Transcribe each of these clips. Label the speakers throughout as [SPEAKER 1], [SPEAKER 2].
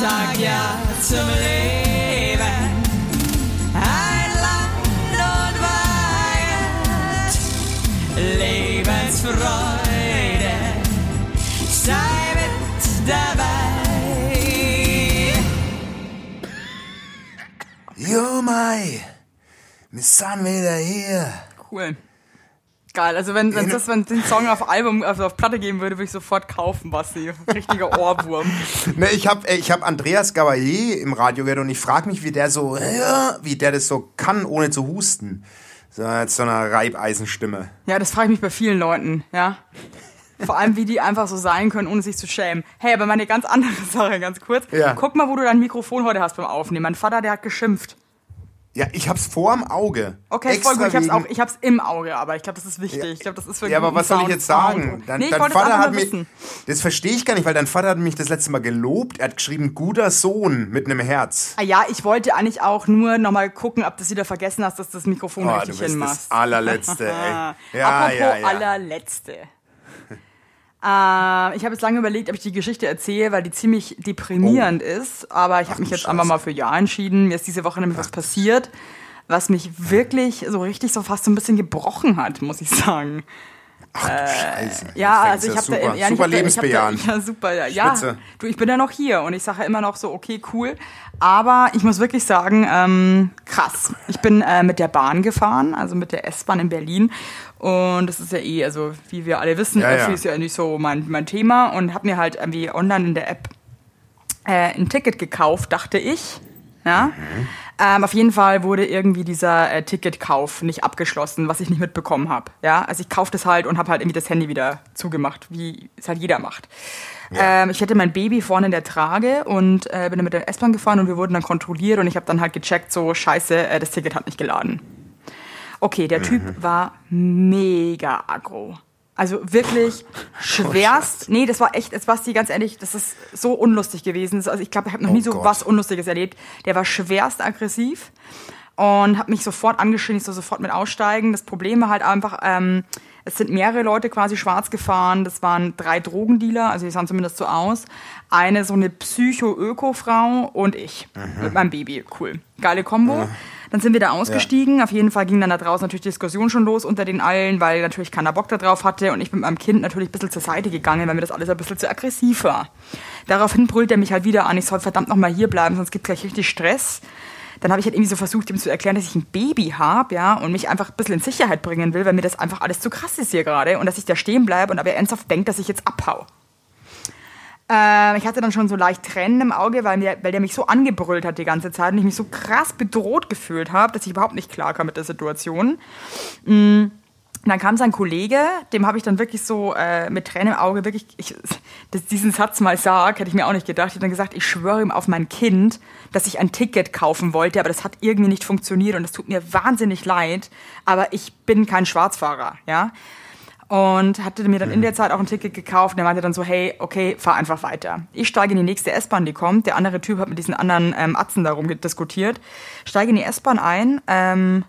[SPEAKER 1] sag ja zum Leben. Ein Land und Wahrheit, Lebensfreude, sei mit dabei.
[SPEAKER 2] Jo, Mai, wir sind wieder hier.
[SPEAKER 3] Cool. Geil, also wenn wenn das wenn den Song auf Album also auf Platte geben würde, würde ich sofort kaufen, Basti. Richtiger Ohrwurm.
[SPEAKER 2] Ne, ich habe ich hab Andreas Gabalier im Radio gehört und ich frage mich, wie der so, wie der das so kann, ohne zu husten. So mit so einer Reibeisenstimme.
[SPEAKER 3] Ja, das frage ich mich bei vielen Leuten, ja. Vor allem, wie die einfach so sein können, ohne sich zu schämen. Hey, aber mal eine ganz andere Sache, ganz kurz.
[SPEAKER 2] Ja.
[SPEAKER 3] Guck mal, wo du dein Mikrofon heute hast beim Aufnehmen. Mein Vater, der hat geschimpft.
[SPEAKER 2] Ja, ich hab's vorm Auge.
[SPEAKER 3] Okay,
[SPEAKER 2] Extra
[SPEAKER 3] voll gut. Ich hab's, auch, ich hab's im Auge, aber ich glaube, das ist wichtig. Ich glaube, das ist für
[SPEAKER 2] Ja, aber was soll ich jetzt sagen? Dein,
[SPEAKER 3] nee,
[SPEAKER 2] dein Vater hat mich.
[SPEAKER 3] wissen.
[SPEAKER 2] Das verstehe ich gar nicht, weil dein Vater hat mich das letzte Mal gelobt. Er hat geschrieben, guter Sohn mit einem Herz.
[SPEAKER 3] Ah ja, ich wollte eigentlich auch nur nochmal gucken, ob du es wieder vergessen hast, dass du das Mikrofon
[SPEAKER 2] Oh,
[SPEAKER 3] richtig
[SPEAKER 2] du bist
[SPEAKER 3] hinmachst.
[SPEAKER 2] das allerletzte, ey. Ja,
[SPEAKER 3] Apropos
[SPEAKER 2] ja, ja.
[SPEAKER 3] allerletzte. Äh, ich habe jetzt lange überlegt, ob ich die Geschichte erzähle, weil die ziemlich deprimierend ist. Aber ich habe mich jetzt einfach
[SPEAKER 2] Scheiße.
[SPEAKER 3] mal für Ja entschieden. Mir ist diese Woche nämlich was passiert, was mich wirklich so richtig so fast so ein bisschen gebrochen hat, muss ich sagen.
[SPEAKER 2] Ach du Scheiße.
[SPEAKER 3] Äh, Ja, also ich habe da,
[SPEAKER 2] super,
[SPEAKER 3] ja,
[SPEAKER 2] super
[SPEAKER 3] hab
[SPEAKER 2] lebensbejahend.
[SPEAKER 3] Da, ja, super. Ja, ja, du, ich bin ja noch hier und ich sage ja immer noch so, okay, cool. Aber ich muss wirklich sagen, ähm, krass. Ich bin äh, mit der Bahn gefahren, also mit der S-Bahn in Berlin. Und das ist ja eh, also wie wir alle wissen,
[SPEAKER 2] Ja, ja.
[SPEAKER 3] Ist ja nicht so mein, mein Thema und habe mir halt irgendwie online in der App äh, ein Ticket gekauft, dachte ich. Ja.
[SPEAKER 2] Mhm.
[SPEAKER 3] Ähm, auf jeden Fall wurde irgendwie dieser äh, Ticketkauf nicht abgeschlossen, was ich nicht mitbekommen habe. Ja, also ich kaufte es halt und habe halt irgendwie das Handy wieder zugemacht, wie es halt jeder macht. Ähm, ich hatte mein Baby vorne in der Trage und äh, bin dann mit der S-Bahn gefahren und wir wurden dann kontrolliert und ich habe dann halt gecheckt, so scheiße, äh, das Ticket hat nicht geladen. Okay, der Typ war mega aggro. Also wirklich schwerst. nee, das war echt, das war die ganz ehrlich, das ist so unlustig gewesen. Also ich glaube, ich habe noch
[SPEAKER 2] Oh
[SPEAKER 3] nie so
[SPEAKER 2] Gott.
[SPEAKER 3] was Unlustiges erlebt. Der war schwerst aggressiv und hat mich sofort angeschrien, ich soll sofort mit aussteigen. Das Problem war halt einfach, ähm, es sind mehrere Leute quasi schwarz gefahren. Das waren drei Drogendealer, also die sahen zumindest so aus. Eine so eine Psycho-Öko-Frau und ich mit meinem Baby. Cool. Geile Kombo. Dann sind wir da ausgestiegen. Auf jeden Fall ging dann da draußen natürlich die Diskussion schon los unter den allen, weil natürlich keiner Bock da drauf hatte und ich mit meinem Kind natürlich ein bisschen zur Seite gegangen, weil mir das alles ein bisschen zu aggressiv war. Daraufhin brüllt er mich halt wieder an, ich soll verdammt nochmal hier bleiben, sonst gibt gleich richtig Stress. Dann habe ich halt irgendwie so versucht, ihm zu erklären, dass ich ein Baby habe, ja, und mich einfach ein bisschen in Sicherheit bringen will, weil mir das einfach alles zu krass ist hier gerade und dass ich da stehen bleibe und aber er ernsthaft denkt, dass ich jetzt abhau. Ähm, ich hatte dann schon so leicht Tränen im Auge, weil, mir, weil der mich so angebrüllt hat die ganze Zeit und ich mich so krass bedroht gefühlt habe, dass ich überhaupt nicht klar kam mit der Situation. Mm, dann kam sein Kollege, dem habe ich dann wirklich so äh, mit Tränen im Auge wirklich, ich, dass diesen Satz mal sag, hätte ich mir auch nicht gedacht. Ich habe dann gesagt, ich schwöre ihm auf mein Kind, dass ich ein Ticket kaufen wollte, aber das hat irgendwie nicht funktioniert und es tut mir wahnsinnig leid, aber ich bin kein Schwarzfahrer, ja und hatte mir dann in der Zeit auch ein Ticket gekauft. Und er meinte dann so, hey, okay, fahr einfach weiter. Ich steige in die nächste S-Bahn, die kommt. Der andere Typ hat mit diesen anderen ähm, Atzen darum diskutiert. Steige in die S-Bahn ein, ähm,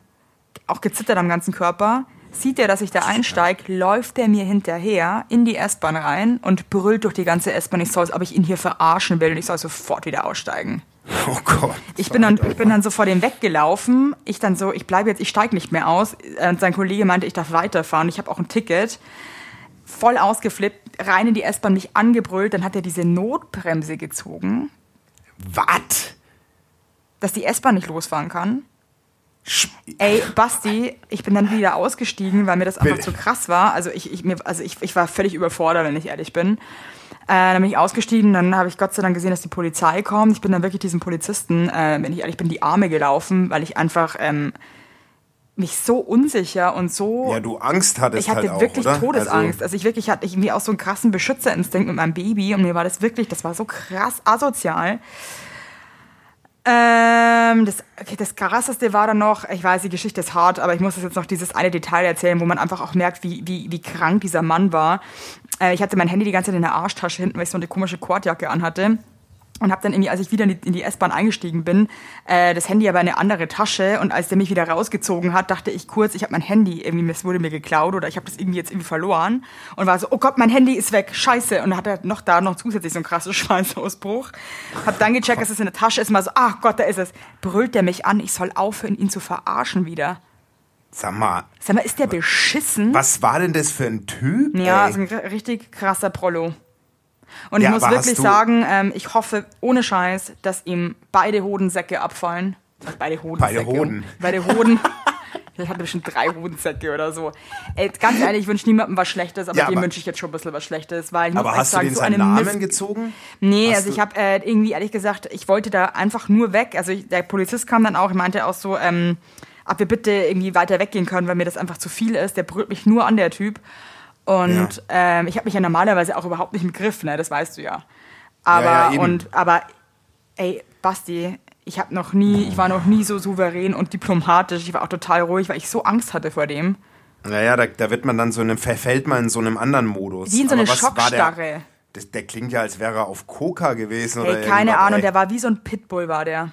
[SPEAKER 3] auch gezittert am ganzen Körper. Sieht er, dass ich da einsteige, läuft er mir hinterher in die S-Bahn rein und brüllt durch die ganze S-Bahn, ich soll, ob ich ihn hier verarschen will und ich soll sofort wieder aussteigen.
[SPEAKER 2] Oh Gott.
[SPEAKER 3] Ich bin dann, ich bin dann so vor dem weggelaufen. Ich dann so, ich bleibe jetzt, ich steige nicht mehr aus. Und sein Kollege meinte, ich darf weiterfahren. Ich habe auch ein Ticket. Voll ausgeflippt, rein in die S-Bahn, mich angebrüllt. Dann hat er diese Notbremse gezogen,
[SPEAKER 2] Was?
[SPEAKER 3] dass die S-Bahn nicht losfahren kann. Ey, Basti, ich bin dann wieder ausgestiegen, weil mir das einfach zu krass war. Also ich, ich, mir, also ich, ich war völlig überfordert, wenn ich ehrlich bin. Äh, dann bin ich ausgestiegen, dann habe ich Gott sei Dank gesehen, dass die Polizei kommt. Ich bin dann wirklich diesem Polizisten, äh, wenn ich ehrlich bin, die Arme gelaufen, weil ich einfach ähm, mich so unsicher und so
[SPEAKER 2] Ja, du Angst hattest
[SPEAKER 3] ich hatte
[SPEAKER 2] halt auch,
[SPEAKER 3] wirklich
[SPEAKER 2] oder?
[SPEAKER 3] Todesangst. Also, ich wirklich hatte irgendwie auch so einen krassen Beschützerinstinkt mit meinem Baby und mir war das wirklich, das war so krass asozial. Ähm, das, okay, das krasseste war dann noch, ich weiß, die Geschichte ist hart, aber ich muss das jetzt noch dieses eine Detail erzählen, wo man einfach auch merkt, wie, wie, wie krank dieser Mann war. Äh, ich hatte mein Handy die ganze Zeit in der Arschtasche hinten, weil ich so eine komische Kordjacke anhatte. und habe dann irgendwie, als ich wieder in die, die S-Bahn eingestiegen bin, äh, das Handy aber in eine andere Tasche und als der mich wieder rausgezogen hat, dachte ich kurz, ich habe mein Handy irgendwie, es wurde mir geklaut oder ich habe das irgendwie jetzt irgendwie verloren und war so, oh Gott, mein Handy ist weg, scheiße und hatte noch da noch zusätzlich so einen krassen Schweißausbruch. Hab dann gecheckt, dass es in der Tasche ist, mal so, ach Gott, da ist es. Brüllt der mich an, ich soll aufhören, ihn zu verarschen wieder.
[SPEAKER 2] Sag mal,
[SPEAKER 3] Sag mal, ist der beschissen?
[SPEAKER 2] was war denn das für ein Typ?
[SPEAKER 3] Ja,
[SPEAKER 2] ey?
[SPEAKER 3] ein richtig krasser Prollo. Und
[SPEAKER 2] Ja,
[SPEAKER 3] ich muss wirklich sagen, ähm, ich hoffe ohne Scheiß, dass ihm beide Hodensäcke abfallen. Was, Beide Hodensäcke.
[SPEAKER 2] Beide Hoden.
[SPEAKER 3] Beide Hoden. Ich hatte bestimmt drei Hodensäcke oder so. Ey, ganz ehrlich, ich wünsche niemandem was Schlechtes, aber
[SPEAKER 2] Ja,
[SPEAKER 3] dem wünsche ich jetzt schon ein bisschen was Schlechtes. Weil ich
[SPEAKER 2] Aber
[SPEAKER 3] muss
[SPEAKER 2] hast du den
[SPEAKER 3] so
[SPEAKER 2] seinen
[SPEAKER 3] eine
[SPEAKER 2] Namen
[SPEAKER 3] Mist
[SPEAKER 2] gezogen?
[SPEAKER 3] Nee,
[SPEAKER 2] Hast
[SPEAKER 3] also ich habe äh, irgendwie ehrlich gesagt, ich wollte da einfach nur weg. Also ich, der Polizist kam dann auch, er meinte auch so, ähm, ob wir bitte irgendwie weiter weggehen können, weil mir das einfach zu viel ist. Der brüllt mich nur an, der Typ. Und ähm, ich habe mich ja normalerweise auch überhaupt nicht im Griff, ne? Das weißt du ja. Aber
[SPEAKER 2] Ja, ja,
[SPEAKER 3] und aber ey, Basti, ich habe noch nie, ich war noch nie so souverän und diplomatisch. Ich war auch total ruhig, weil ich so Angst hatte vor dem.
[SPEAKER 2] Naja, da, da wird man dann so in einem, verfällt man in so einem anderen Modus.
[SPEAKER 3] Wie in so eine Schockstarre.
[SPEAKER 2] Der, der klingt ja, als wäre er auf Coca gewesen oder
[SPEAKER 3] Ey, keine
[SPEAKER 2] irgendwas,
[SPEAKER 3] Ahnung,
[SPEAKER 2] ey.
[SPEAKER 3] der war wie so ein Pitbull, war der.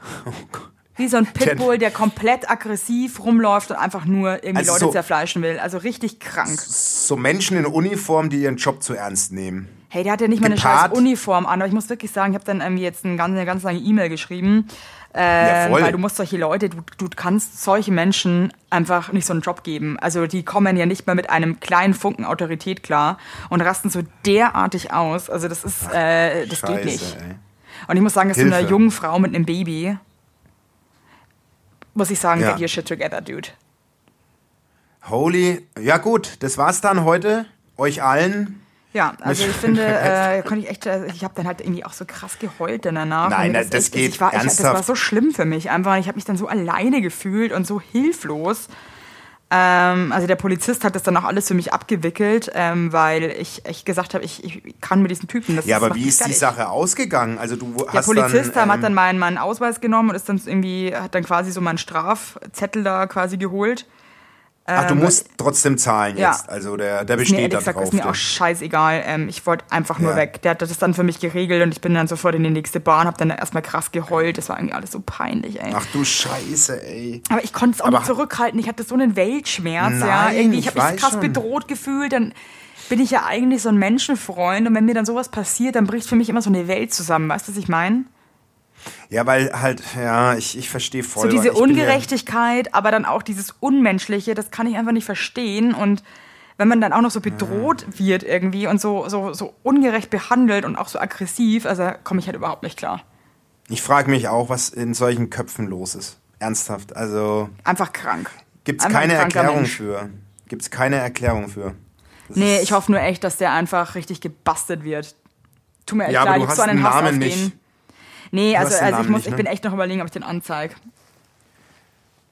[SPEAKER 3] Wie so ein Pitbull, der komplett aggressiv rumläuft und einfach nur irgendwie
[SPEAKER 2] Also
[SPEAKER 3] Leute
[SPEAKER 2] so-
[SPEAKER 3] zerfleischen will. Also richtig krank.
[SPEAKER 2] So Menschen in Uniform, die ihren Job zu ernst nehmen.
[SPEAKER 3] Hey, der hat ja nicht mal eine scheiß Uniform an, aber ich muss wirklich sagen, ich habe dann irgendwie jetzt eine ganz, eine ganz lange E-Mail geschrieben.
[SPEAKER 2] Ja,
[SPEAKER 3] Ähm,
[SPEAKER 2] voll.
[SPEAKER 3] weil du musst solche Leute, du, du kannst solche Menschen einfach nicht so einen Job geben. Also die kommen ja nicht mal mit einem kleinen Funken Autorität klar und rasten so derartig aus. Also das ist, äh, das
[SPEAKER 2] Scheiße,
[SPEAKER 3] geht nicht.
[SPEAKER 2] ey.
[SPEAKER 3] Und ich muss sagen, dass so einer
[SPEAKER 2] Hilfe.
[SPEAKER 3] jungen Frau mit einem Baby, muss ich sagen,
[SPEAKER 2] Ja.
[SPEAKER 3] get your shit together, dude.
[SPEAKER 2] Holy, ja gut, das war's dann heute. Euch allen.
[SPEAKER 3] Ja, also ich finde, äh, konnte ich echt, äh, ich habe dann halt irgendwie auch so krass geheult danach.
[SPEAKER 2] Nein, das- das
[SPEAKER 3] echt-
[SPEAKER 2] geht
[SPEAKER 3] ich war, ich, Das war so schlimm für mich einfach. Ich habe mich dann so alleine gefühlt und so hilflos. Ähm, also der Polizist hat das dann auch alles für mich abgewickelt, ähm, weil ich echt gesagt habe, ich, ich kann mit diesen Typen. Das
[SPEAKER 2] Ja, aber wie ist die
[SPEAKER 3] fertig.
[SPEAKER 2] Sache ausgegangen? Also du
[SPEAKER 3] Der
[SPEAKER 2] hast
[SPEAKER 3] Polizist
[SPEAKER 2] dann,
[SPEAKER 3] hat
[SPEAKER 2] ähm,
[SPEAKER 3] dann meinen, meinen Ausweis genommen und ist dann irgendwie, hat dann quasi so meinen Strafzettel da quasi geholt.
[SPEAKER 2] Ach, du musst trotzdem zahlen
[SPEAKER 3] ähm, ja.
[SPEAKER 2] jetzt. Also der, der besteht
[SPEAKER 3] ehrlich
[SPEAKER 2] da
[SPEAKER 3] gesagt,
[SPEAKER 2] drauf.
[SPEAKER 3] ist mir auch scheißegal. Ähm, ich wollte einfach nur
[SPEAKER 2] Ja.
[SPEAKER 3] weg. Der hat das dann für mich geregelt und ich bin dann sofort in die nächste Bahn, hab dann erstmal krass geheult. Das war irgendwie alles so peinlich, ey.
[SPEAKER 2] Ach du Scheiße, ey.
[SPEAKER 3] Aber ich konnte es auch
[SPEAKER 2] Aber-
[SPEAKER 3] nicht zurückhalten. Ich hatte so einen Weltschmerz, ja.
[SPEAKER 2] Nein,
[SPEAKER 3] Irgendwie, ich habe mich krass
[SPEAKER 2] schon.
[SPEAKER 3] bedroht gefühlt. Dann bin ich ja eigentlich so ein Menschenfreund und wenn mir dann sowas passiert, dann bricht für mich immer so eine Welt zusammen. Weißt du, was ich meine?
[SPEAKER 2] Ja, weil halt, ja, ich, ich verstehe voll.
[SPEAKER 3] So diese
[SPEAKER 2] bin ja-
[SPEAKER 3] Ungerechtigkeit, aber dann auch dieses Unmenschliche, das kann ich einfach nicht verstehen. Und wenn man dann auch noch so bedroht wird irgendwie und so, so, so ungerecht behandelt und auch so aggressiv, also komme ich halt überhaupt nicht klar.
[SPEAKER 2] Ich frage mich auch, was in solchen Köpfen los ist. Ernsthaft. Also
[SPEAKER 3] Einfach krank. Einfach ein
[SPEAKER 2] keine Erklärung
[SPEAKER 3] Mensch.
[SPEAKER 2] für. Gibt's keine Erklärung für. Das
[SPEAKER 3] Nee, ich hoffe nur echt, dass der einfach richtig gebastelt wird. Tut mir echt
[SPEAKER 2] Ja, aber
[SPEAKER 3] leid,
[SPEAKER 2] du
[SPEAKER 3] ich hab
[SPEAKER 2] hast
[SPEAKER 3] so einen
[SPEAKER 2] Namen
[SPEAKER 3] auf
[SPEAKER 2] nicht.
[SPEAKER 3] Nee, also, also ich, muss,
[SPEAKER 2] nicht,
[SPEAKER 3] ich
[SPEAKER 2] ne?
[SPEAKER 3] bin echt noch überlegen, ob ich den anzeige.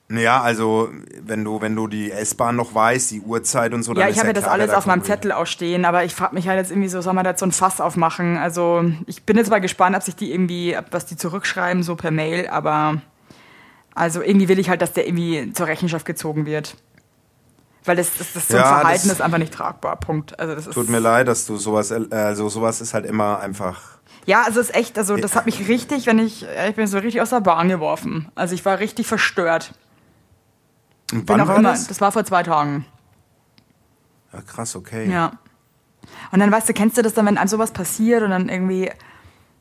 [SPEAKER 2] Ja, also wenn du, wenn du die S-Bahn noch weißt, die Uhrzeit und so, dann
[SPEAKER 3] Ja, ich habe ja das
[SPEAKER 2] klar,
[SPEAKER 3] alles
[SPEAKER 2] da
[SPEAKER 3] auf meinem. Zettel auch stehen, aber ich frage mich halt jetzt irgendwie so, soll man da jetzt so ein Fass aufmachen? Also ich bin jetzt mal gespannt, ob sich die irgendwie, was die zurückschreiben, so per Mail, aber also irgendwie will ich halt, dass der irgendwie zur Rechenschaft gezogen wird. Weil das, das, das so ein
[SPEAKER 2] Ja,
[SPEAKER 3] Verhalten ist einfach nicht tragbar. Punkt. Also das ist,
[SPEAKER 2] Tut mir leid, dass du sowas, äh, also sowas ist halt immer einfach.
[SPEAKER 3] Ja, also es ist echt, also das hat mich richtig, wenn ich, ich bin so richtig aus der Bahn geworfen. Also ich war richtig verstört.
[SPEAKER 2] Und
[SPEAKER 3] Bin
[SPEAKER 2] wann
[SPEAKER 3] auch
[SPEAKER 2] war
[SPEAKER 3] immer,
[SPEAKER 2] das?
[SPEAKER 3] das war vor zwei Tagen.
[SPEAKER 2] Ja, krass, okay.
[SPEAKER 3] Ja. Und dann weißt du, kennst du das dann, wenn einem sowas passiert und dann irgendwie,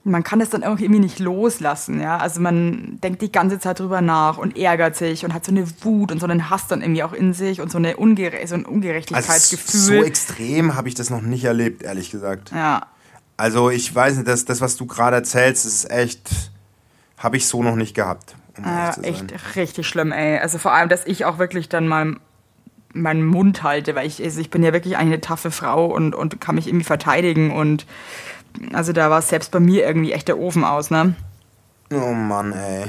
[SPEAKER 3] man kann das dann irgendwie nicht loslassen, ja. Also man denkt die ganze Zeit drüber nach und ärgert sich und hat so eine Wut und so einen Hass dann irgendwie auch in sich und so, eine Ungere so ein
[SPEAKER 2] Also
[SPEAKER 3] Ungerechtigkeitsgefühl.
[SPEAKER 2] so extrem habe ich das noch nicht erlebt, ehrlich gesagt.
[SPEAKER 3] ja.
[SPEAKER 2] Also ich weiß nicht, das, das was du gerade erzählst, ist echt, habe ich so noch nicht gehabt. Um
[SPEAKER 3] Äh, echt richtig schlimm, ey. Also vor allem, dass ich auch wirklich dann mal meinen Mund halte, weil ich, also ich bin ja wirklich eine taffe Frau und, und kann mich irgendwie verteidigen und also da war es selbst bei mir irgendwie echt der Ofen aus, ne?
[SPEAKER 2] Oh Mann, ey.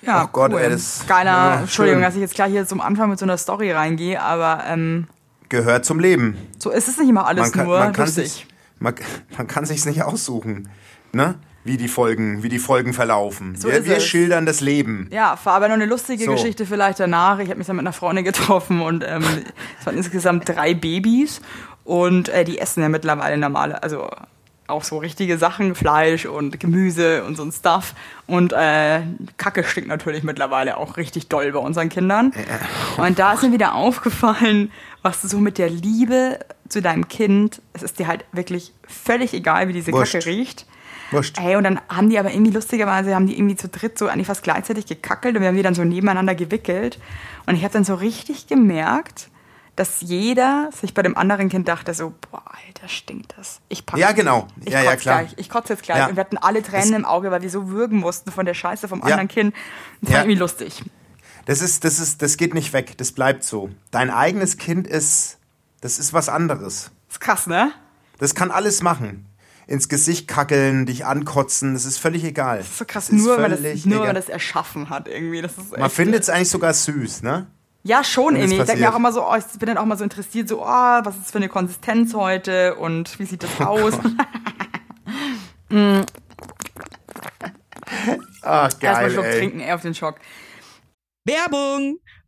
[SPEAKER 3] Ja,
[SPEAKER 2] Ach Gott,
[SPEAKER 3] cool.
[SPEAKER 2] ey, das-
[SPEAKER 3] Geiler,
[SPEAKER 2] ja,
[SPEAKER 3] Entschuldigung, dass ich jetzt gleich hier zum Anfang mit so einer Story reingehe, aber ähm,
[SPEAKER 2] Gehört zum Leben.
[SPEAKER 3] so ist es nicht immer alles
[SPEAKER 2] Man kann,
[SPEAKER 3] nur
[SPEAKER 2] man kann
[SPEAKER 3] lustig.
[SPEAKER 2] sich, man, man kann sich's nicht aussuchen, ne? Wie die Folgen, wie die Folgen verlaufen.
[SPEAKER 3] So
[SPEAKER 2] wir wir schildern das Leben.
[SPEAKER 3] Ja, war aber noch eine lustige
[SPEAKER 2] So.
[SPEAKER 3] Geschichte vielleicht danach. Ich habe mich dann mit einer Freundin getroffen und ähm, es waren insgesamt drei Babys und äh, die essen ja mittlerweile normale, also auch so richtige Sachen, Fleisch und Gemüse und so ein Stuff. Und äh, Kacke stinkt natürlich mittlerweile auch richtig doll bei unseren Kindern. Und da ist mir wieder aufgefallen, was du so mit der Liebe zu deinem Kind, es ist dir halt wirklich völlig egal, wie diese
[SPEAKER 2] Wurscht.
[SPEAKER 3] Kacke riecht.
[SPEAKER 2] Wurscht.
[SPEAKER 3] Ey, und dann haben die aber irgendwie lustigerweise, haben die irgendwie zu dritt so eigentlich fast gleichzeitig gekackelt und wir haben die dann so nebeneinander gewickelt. Und ich habe dann so richtig gemerkt, dass jeder sich bei dem anderen Kind dachte so, boah, Alter, stinkt das. Ich pack
[SPEAKER 2] Ja, genau.
[SPEAKER 3] Ich
[SPEAKER 2] Ja,
[SPEAKER 3] kotze
[SPEAKER 2] ja, klar.
[SPEAKER 3] gleich. Ich kotze jetzt gleich.
[SPEAKER 2] Ja.
[SPEAKER 3] Und wir hatten alle Tränen im Auge, weil wir so würgen mussten von der Scheiße vom
[SPEAKER 2] Ja.
[SPEAKER 3] anderen Kind. Das war irgendwie lustig.
[SPEAKER 2] Das ist, das ist, das geht nicht weg. Das bleibt so. Dein eigenes Kind ist, das ist was anderes.
[SPEAKER 3] ist krass, ne?
[SPEAKER 2] Das kann alles machen. Ins Gesicht kackeln, dich ankotzen, das ist völlig egal.
[SPEAKER 3] Das ist so krass,
[SPEAKER 2] Das ist
[SPEAKER 3] nur, weil, das,
[SPEAKER 2] völlig
[SPEAKER 3] nur weil
[SPEAKER 2] egal.
[SPEAKER 3] das erschaffen hat irgendwie. Das ist
[SPEAKER 2] Man findet es eigentlich sogar süß, ne?
[SPEAKER 3] Ja, schon irgendwie. Ich denke mir auch immer so, oh, ich bin dann auch mal so interessiert, so, oh, was ist das für eine Konsistenz heute und wie sieht das aus?
[SPEAKER 2] Ah,
[SPEAKER 3] Erstmal einen
[SPEAKER 2] geil,
[SPEAKER 3] Schluck
[SPEAKER 2] ey.
[SPEAKER 3] trinken, ey, auf den Schock.
[SPEAKER 4] Werbung!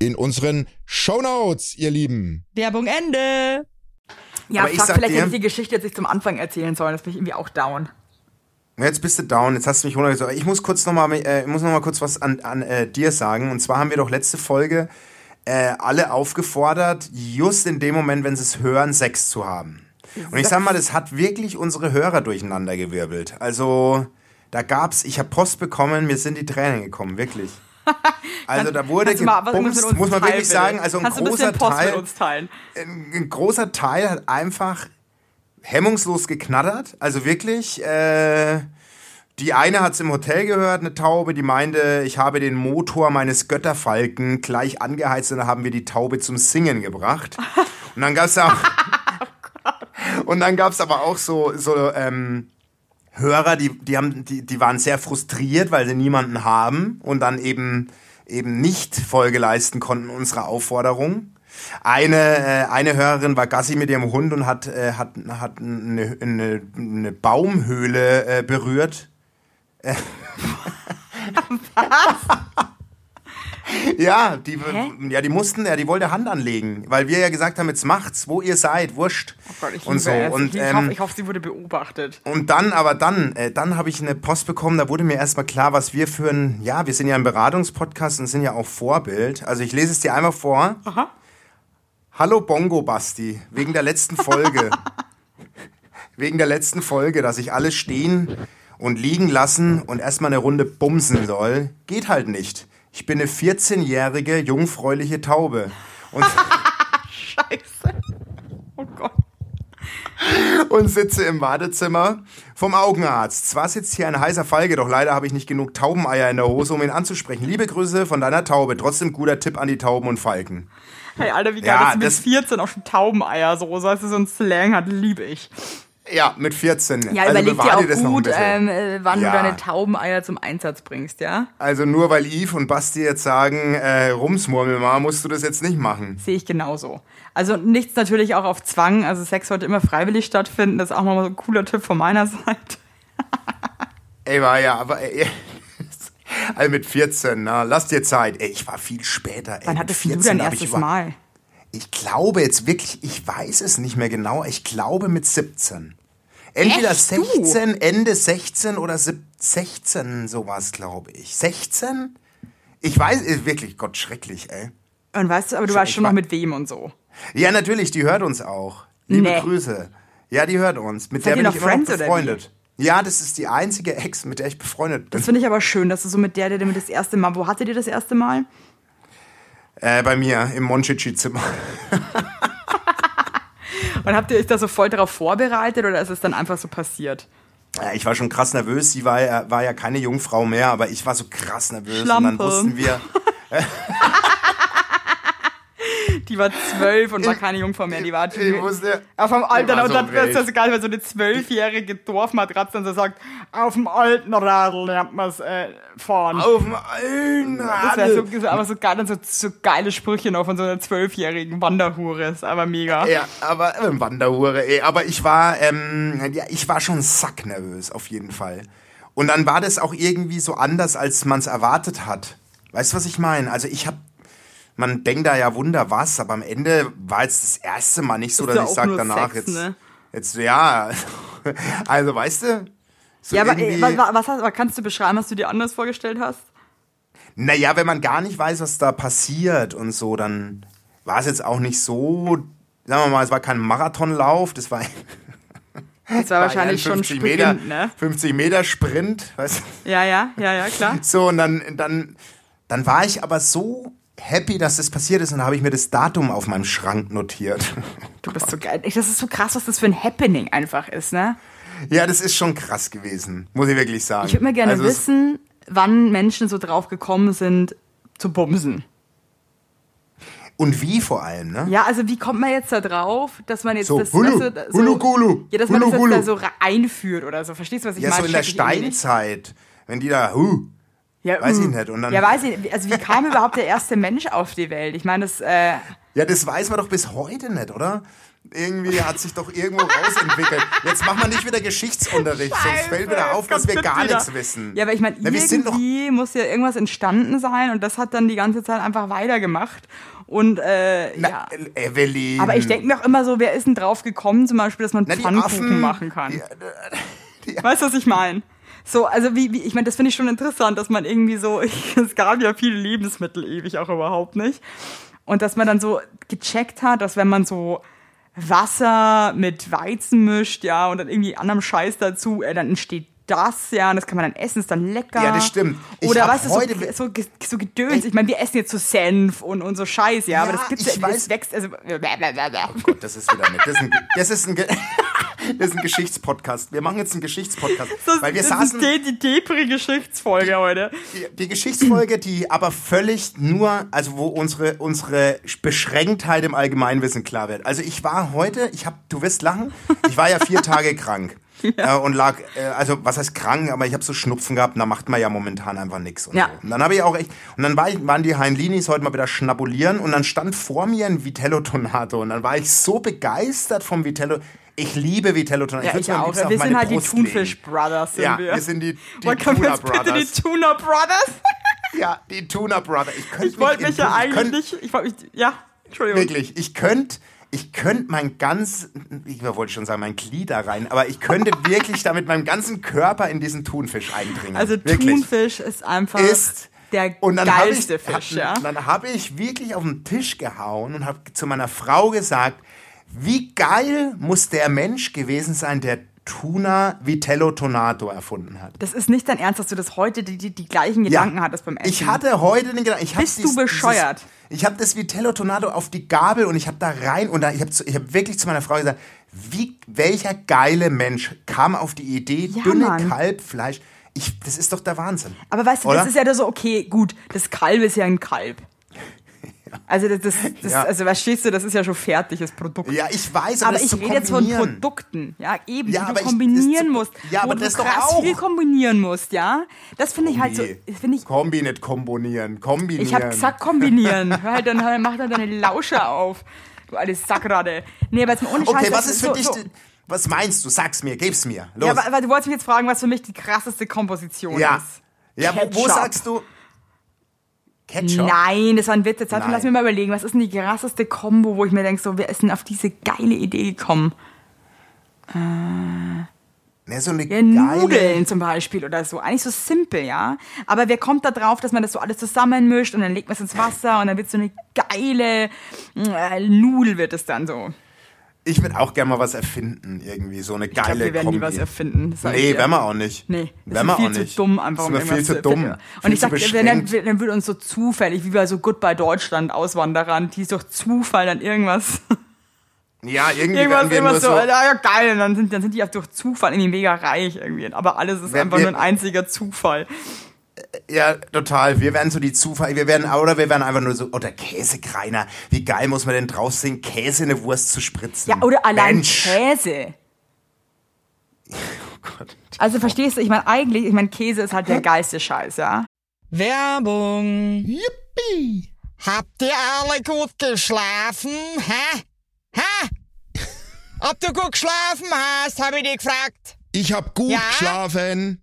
[SPEAKER 5] in unseren Shownotes, ihr Lieben.
[SPEAKER 4] Werbung Ende.
[SPEAKER 3] Ja,
[SPEAKER 2] Aber ich sag
[SPEAKER 3] vielleicht
[SPEAKER 2] dir-
[SPEAKER 3] hätte ich die Geschichte jetzt nicht zum Anfang erzählen sollen. Das bin ich irgendwie auch down.
[SPEAKER 2] Jetzt bist du down, jetzt hast du mich runtergezogen. Ich muss kurz nochmal, äh, ich muss noch mal kurz was an, an äh, dir sagen. Und zwar haben wir doch letzte Folge äh, alle aufgefordert, just in dem Moment, wenn sie es hören, Sex zu haben. Und ich sag mal, das hat wirklich unsere Hörer durcheinandergewirbelt. Also, da gab's, ich habe Post bekommen, mir sind die Tränen gekommen, wirklich. Also da wurde gebumst, muss man wirklich sagen, also ein
[SPEAKER 3] ein
[SPEAKER 2] großer
[SPEAKER 3] Post
[SPEAKER 2] Teil, ein, ein großer Teil hat einfach hemmungslos geknattert. Also wirklich, äh, die eine hat es im Hotel gehört, eine Taube, die meinte, ich habe den Motor meines Götterfalken gleich angeheizt und da haben wir die Taube zum Singen gebracht. Und dann gab's auch. und dann gab's aber auch so, so ähm, Hörer, die, die, haben, die, die waren sehr frustriert, weil sie niemanden haben und dann eben, eben nicht Folge leisten konnten unserer Aufforderung. Eine, äh, eine Hörerin war Gassi mit ihrem Hund und hat, äh, hat, hat eine, eine, eine Baumhöhle äh, berührt. Ja, die, ja, die mussten, ja, die wollte Hand anlegen, weil wir ja gesagt haben, jetzt macht's, wo ihr seid, wurscht.
[SPEAKER 3] Oh Gott, ich
[SPEAKER 2] und so.
[SPEAKER 3] es.
[SPEAKER 2] Und,
[SPEAKER 3] ich,
[SPEAKER 2] ähm,
[SPEAKER 3] hoffe, ich hoffe, sie wurde beobachtet.
[SPEAKER 2] und dann, aber dann, äh, dann habe ich eine Post bekommen, da wurde mir erstmal klar, was wir für ein, ja, wir sind ja ein Beratungspodcast und sind ja auch Vorbild. Also ich lese es dir einmal vor. Hallo Bongo Basti, wegen der letzten Folge. wegen der letzten Folge, dass ich alles stehen und liegen lassen und erstmal eine Runde bumsen soll, geht halt nicht. Ich bin eine 14-jährige jungfräuliche Taube. Und
[SPEAKER 3] Scheiße. Oh Gott.
[SPEAKER 2] und sitze im Wartezimmer vom Augenarzt. Zwar sitzt hier ein heißer Falke, doch leider habe ich nicht genug Taubeneier in der Hose, um ihn anzusprechen. Liebe Grüße von deiner Taube. Trotzdem guter Tipp an die Tauben und Falken.
[SPEAKER 3] Hey, Alter, wie geil,
[SPEAKER 2] Ja,
[SPEAKER 3] dass sie mit
[SPEAKER 2] das-
[SPEAKER 3] 14 auch schon Taubeneier so, so als sie so ein Slang hat, liebe ich.
[SPEAKER 2] Ja, mit 14.
[SPEAKER 3] Ja,
[SPEAKER 2] also
[SPEAKER 3] überleg dir auch
[SPEAKER 2] dir das
[SPEAKER 3] gut, ähm, äh, wann
[SPEAKER 2] Ja.
[SPEAKER 3] du deine Taubeneier zum Einsatz bringst, ja?
[SPEAKER 2] Also nur weil Yves und Basti jetzt sagen, äh, rumsmurmel mal, musst du das jetzt nicht machen.
[SPEAKER 3] Sehe ich genauso. Also nichts natürlich auch auf Zwang. Also Sex sollte immer freiwillig stattfinden. Das ist auch mal so ein cooler Tipp von meiner Seite.
[SPEAKER 2] Ey, war ja, aber ey, Also mit 14, na, lass dir Zeit. Ey, ich war viel später. Ey,
[SPEAKER 3] Wann hattest du
[SPEAKER 2] 14
[SPEAKER 3] dein
[SPEAKER 2] hab ich
[SPEAKER 3] erstes Mal?
[SPEAKER 2] Ich glaube jetzt wirklich, ich weiß es nicht mehr genau. Ich glaube mit 17. Entweder
[SPEAKER 3] Echt, du?
[SPEAKER 2] 16, Ende 16 oder sieb- 16, sowas, glaube ich. 16? Ich weiß, äh, wirklich, Gott, schrecklich, ey.
[SPEAKER 3] Und weißt du, aber du weißt schon noch mit wem und so.
[SPEAKER 2] Ja, natürlich, die hört uns auch. Liebe
[SPEAKER 3] Nee.
[SPEAKER 2] Grüße. Ja, die hört uns. Mit
[SPEAKER 3] Seid
[SPEAKER 2] der bin ich immer noch befreundet. Ja, das ist die einzige Ex, mit der ich befreundet bin.
[SPEAKER 3] Das finde ich aber schön, dass du so mit der, der mit das erste Mal, wo hattet ihr das erste Mal?
[SPEAKER 2] Äh, bei mir im Monchichi-Zimmer.
[SPEAKER 3] Und habt ihr euch da so voll darauf vorbereitet oder ist es dann einfach so passiert?
[SPEAKER 2] Ja, ich war schon krass nervös. Sie war ja, war ja keine Jungfrau mehr, aber ich war so krass nervös. Und dann
[SPEAKER 3] Schlampe.
[SPEAKER 2] wussten wir,
[SPEAKER 3] Die war zwölf und war keine Jungfrau mehr, die war
[SPEAKER 2] ich wusste,
[SPEAKER 3] auf dem Alten, und
[SPEAKER 2] so
[SPEAKER 3] dann wäre es
[SPEAKER 2] wild.
[SPEAKER 3] so geil, wenn so eine zwölfjährige Dorfmatratze dann so sagt, auf dem alten Radl lernt man es äh, fahren.
[SPEAKER 2] auf dem alten
[SPEAKER 3] das
[SPEAKER 2] Radl.
[SPEAKER 3] wäre so, so, aber so geil, dann so, so geile Sprüche noch von so einer zwölfjährigen Wanderhure, ist aber mega.
[SPEAKER 2] Ja, aber äh, Wanderhure, ey. Aber ich war, ähm, ja, ich war schon sacknervös, auf jeden Fall. Und dann war das auch irgendwie so anders, als man es erwartet hat. Weißt du, was ich meine? Also ich habe, man denkt da ja Wunder was, aber am Ende war jetzt das erste Mal nicht so,
[SPEAKER 3] Ist
[SPEAKER 2] dass ich sage danach
[SPEAKER 3] Sex,
[SPEAKER 2] jetzt,
[SPEAKER 3] ne?
[SPEAKER 2] jetzt ja. Also weißt du? So
[SPEAKER 3] Ja, aber was, hast, was kannst du beschreiben, was du dir anders vorgestellt hast?
[SPEAKER 2] Naja, wenn man gar nicht weiß, was da passiert und so, dann war es jetzt auch nicht so, sagen wir mal, es war kein Marathonlauf, das war,
[SPEAKER 3] Das war wahrscheinlich schon
[SPEAKER 2] 50
[SPEAKER 3] Sprint,
[SPEAKER 2] Meter,
[SPEAKER 3] ne?
[SPEAKER 2] 50 Meter Sprint, weißt du?
[SPEAKER 3] Ja, ja, ja, ja, klar.
[SPEAKER 2] So, und dann, dann, dann war ich aber so happy, dass das passiert ist und habe ich mir das Datum auf meinem Schrank notiert.
[SPEAKER 3] Du bist so geil. Das ist so krass, was das für ein Happening einfach ist, ne?
[SPEAKER 2] Ja, das ist schon krass gewesen, muss ich wirklich sagen.
[SPEAKER 3] Ich würde mal gerne
[SPEAKER 2] Also
[SPEAKER 3] wissen, wann Menschen so drauf gekommen sind, zu bumsen.
[SPEAKER 2] Und wie vor allem, ne?
[SPEAKER 3] Ja, also wie kommt man jetzt da drauf, dass man jetzt
[SPEAKER 2] So,
[SPEAKER 3] das
[SPEAKER 2] Hulu,
[SPEAKER 3] weißt du,
[SPEAKER 2] Hulu,
[SPEAKER 3] ja, dass man
[SPEAKER 2] Hulu,
[SPEAKER 3] das jetzt da so einführt oder so. Verstehst du, was ich
[SPEAKER 2] Ja,
[SPEAKER 3] meine?
[SPEAKER 2] so in der. Steinzeit, wenn die da, huh,
[SPEAKER 3] Ja,
[SPEAKER 2] weiß ich
[SPEAKER 3] mm.
[SPEAKER 2] nicht, und dann-
[SPEAKER 3] ja, weiß ich. Also wie kam überhaupt der erste Mensch auf die Welt? Ich meine, das. Äh,
[SPEAKER 2] Ja, das weiß man doch bis heute nicht, oder? Irgendwie hat sich doch irgendwo rausentwickelt. Jetzt machen wir nicht wieder Geschichtsunterricht, sonst fällt wieder auf, dass wir gar
[SPEAKER 3] wieder.
[SPEAKER 2] nichts wissen.
[SPEAKER 3] Ja, aber ich meine,
[SPEAKER 2] doch
[SPEAKER 3] irgendwie muss ja irgendwas entstanden sein und das hat dann die ganze Zeit einfach weitergemacht. Und äh,
[SPEAKER 2] Na,
[SPEAKER 3] ja.
[SPEAKER 2] Evelyn.
[SPEAKER 3] Aber ich denke mir auch immer so, wer ist denn drauf gekommen, zum Beispiel, dass man
[SPEAKER 2] Na, die
[SPEAKER 3] Pfannkuchen
[SPEAKER 2] Affen,
[SPEAKER 3] machen kann?
[SPEAKER 2] die-
[SPEAKER 3] Weißt du, was ich meine? So, also wie, wie ich meine, das finde ich schon interessant, dass man irgendwie so, es gab ja viele Lebensmittel ewig auch überhaupt nicht. Und dass man dann so gecheckt hat, dass wenn man so Wasser mit Weizen mischt, ja, und dann irgendwie anderem Scheiß dazu, äh, dann entsteht das, ja, und das kann man dann essen, ist dann lecker.
[SPEAKER 2] Ja, das stimmt. Ich
[SPEAKER 3] Oder weißt du,
[SPEAKER 2] heute-
[SPEAKER 3] so, so, so Gedöns. Ich meine, wir essen jetzt so Senf und, und so Scheiß, ja, aber
[SPEAKER 2] Ja,
[SPEAKER 3] das gibt's
[SPEAKER 2] ich
[SPEAKER 3] ja, das wächst, also,
[SPEAKER 2] Oh Gott, das ist wieder nett. Das ist ein, das ist ein, das ist ein Geschichtspodcast. Wir machen jetzt einen Geschichtspodcast.
[SPEAKER 3] das,
[SPEAKER 2] weil wir
[SPEAKER 3] das
[SPEAKER 2] saßen,
[SPEAKER 3] ist die, die Depri-Geschichtsfolge heute.
[SPEAKER 2] die, die Geschichtsfolge, die aber völlig nur, also wo unsere, unsere Beschränktheit im Allgemeinwissen klar wird. Also ich war heute, ich habe, du wirst lachen, ich war ja vier Tage krank. Äh, und lag, äh, also was heißt krank, aber ich habe so Schnupfen gehabt, und da macht man ja momentan einfach nichts. Und,
[SPEAKER 3] Ja.
[SPEAKER 2] so. und dann habe ich auch echt, und dann war ich, waren die Heinlinis heute mal wieder schnabulieren und dann stand vor mir ein Vitello Tonato und dann war ich so begeistert vom Vitello. Ich liebe Vitello Tonato.
[SPEAKER 3] Ja, ich
[SPEAKER 2] am
[SPEAKER 3] auch. Wir sind halt die
[SPEAKER 2] Brust legen.
[SPEAKER 3] Thunfish Brothers, sind
[SPEAKER 2] Ja,
[SPEAKER 3] wir.
[SPEAKER 2] wir sind die, die
[SPEAKER 3] Wollt
[SPEAKER 2] Tuna
[SPEAKER 3] bitte
[SPEAKER 2] Brothers.
[SPEAKER 3] die Tuna Brothers?
[SPEAKER 2] Ja, die Tuna Brother. Ich,
[SPEAKER 3] Ich wollte mich ja
[SPEAKER 2] ich
[SPEAKER 3] eigentlich
[SPEAKER 2] könnt,
[SPEAKER 3] nicht. Ich wollte mich. Ja, Entschuldigung.
[SPEAKER 2] Wirklich, ich könnte ich könnt mein ganz, ich wollte schon sagen, mein Glied da rein, aber ich könnte wirklich da mit meinem ganzen Körper in diesen Thunfisch eindringen.
[SPEAKER 3] Also
[SPEAKER 2] wirklich.
[SPEAKER 3] Thunfisch ist einfach
[SPEAKER 2] Ist-
[SPEAKER 3] der
[SPEAKER 2] Und dann habe ich,
[SPEAKER 3] geilste Fisch,
[SPEAKER 2] hab,
[SPEAKER 3] ja.
[SPEAKER 2] dann habe ich wirklich auf den Tisch gehauen und habe zu meiner Frau gesagt, wie geil muss der Mensch gewesen sein, der Tuna Vitello Tonato erfunden hat.
[SPEAKER 3] Das ist nicht dein Ernst, dass du das heute die, die, die gleichen Gedanken hattest beim Essen.
[SPEAKER 2] Ich hatte heute den Gedanken,
[SPEAKER 3] Bist du
[SPEAKER 2] dies-
[SPEAKER 3] bescheuert?
[SPEAKER 2] Dieses, ich habe das Vitello Tonato auf die Gabel und ich habe da rein und da, ich habe ich hab wirklich zu meiner Frau gesagt, wie, welcher geile Mensch kam auf die Idee,
[SPEAKER 3] Ja,
[SPEAKER 2] dünne
[SPEAKER 3] Mann.
[SPEAKER 2] Kalbfleisch. Ich, das ist doch der Wahnsinn.
[SPEAKER 3] Aber weißt du,
[SPEAKER 2] Oder?
[SPEAKER 3] das ist ja da so, okay, gut, das Kalb ist ja ein Kalb. Also das, das, das
[SPEAKER 2] Ja.
[SPEAKER 3] also verstehst du, das ist ja schon fertiges Produkt.
[SPEAKER 2] Ja, ich weiß,
[SPEAKER 3] aber
[SPEAKER 2] das
[SPEAKER 3] ich rede jetzt von. Produkten, ja, eben,
[SPEAKER 2] Ja,
[SPEAKER 3] die
[SPEAKER 2] aber
[SPEAKER 3] du
[SPEAKER 2] ich-
[SPEAKER 3] kombinieren
[SPEAKER 2] das-
[SPEAKER 3] musst.
[SPEAKER 2] ja, aber
[SPEAKER 3] du
[SPEAKER 2] das doch
[SPEAKER 3] krass
[SPEAKER 2] auch.
[SPEAKER 3] viel kombinieren musst, ja. Das finde ich halt so, finde ich,
[SPEAKER 2] Kombi, nicht kombinieren. Kombinieren.
[SPEAKER 3] ich habe gesagt kombinieren. Hör halt, dann hör, mach dann deine Lauscher auf, du alte Sackrade. Nee, aber jetzt mal ohne Scheiß.
[SPEAKER 2] Okay, was ist für
[SPEAKER 3] so,
[SPEAKER 2] dich,
[SPEAKER 3] So,
[SPEAKER 2] was meinst du? Sag's mir, gib's mir. Los.
[SPEAKER 3] ja, aber, aber du wolltest mich jetzt fragen, was für mich die krasseste Komposition
[SPEAKER 2] Ja.
[SPEAKER 3] ist.
[SPEAKER 2] Ja, wo, wo sagst du Ketchup?
[SPEAKER 3] Nein, das war ein Witz. Jetzt lass mir mal überlegen, was ist denn die krasseste Kombo, wo ich mir denke, so, wer ist denn auf diese geile Idee gekommen?
[SPEAKER 2] Ne, so eine
[SPEAKER 3] Ja,
[SPEAKER 2] geile
[SPEAKER 3] Nudeln zum Beispiel oder so. Eigentlich so simpel, ja. Aber wer kommt da drauf, dass man das so alles zusammenmischt und dann legt man es ins Wasser und dann wird so eine geile äh, Nudel wird es dann so.
[SPEAKER 2] Ich würde auch gerne mal was erfinden, irgendwie so eine
[SPEAKER 3] Ich glaube,
[SPEAKER 2] geile
[SPEAKER 3] wir werden
[SPEAKER 2] Kombi.
[SPEAKER 3] nie was erfinden. das ich
[SPEAKER 2] Nee, werden wir auch nicht.
[SPEAKER 3] Nee, das
[SPEAKER 2] werden wir
[SPEAKER 3] ist viel
[SPEAKER 2] auch nicht.
[SPEAKER 3] zu dumm einfach.
[SPEAKER 2] Sind wir
[SPEAKER 3] um
[SPEAKER 2] viel zu dumm.
[SPEAKER 3] Und
[SPEAKER 2] viel
[SPEAKER 3] ich sag, dann, dann wird uns so zufällig, wie bei so Goodbye Deutschland Auswanderern, die ist durch Zufall dann irgendwas,
[SPEAKER 2] Ja, irgendwie
[SPEAKER 3] irgendwas,
[SPEAKER 2] werden
[SPEAKER 3] irgendwas so,
[SPEAKER 2] so,
[SPEAKER 3] ja, ja geil, und dann sind, dann sind die auch durch Zufall irgendwie mega reich irgendwie. Aber alles ist einfach
[SPEAKER 2] wir-
[SPEAKER 3] nur ein einziger Zufall.
[SPEAKER 2] Ja, total. Wir werden so die Zufall, wir werden, oder wir werden einfach nur so, oder Käsekreiner. Wie geil muss man denn drauf sehen, Käse in eine Wurst zu spritzen?
[SPEAKER 3] Ja, oder allein
[SPEAKER 2] Mensch.
[SPEAKER 3] Käse.
[SPEAKER 2] Oh Gott.
[SPEAKER 3] Also verstehst du, ich meine eigentlich, ich meine Käse ist halt der geilste Scheiß, ja.
[SPEAKER 4] Werbung.
[SPEAKER 6] Yippie! Habt ihr alle gut geschlafen? Hä? Hä? Ob du gut geschlafen hast, habe ich dich gefragt.
[SPEAKER 5] Ich hab gut
[SPEAKER 6] Ja?
[SPEAKER 5] geschlafen.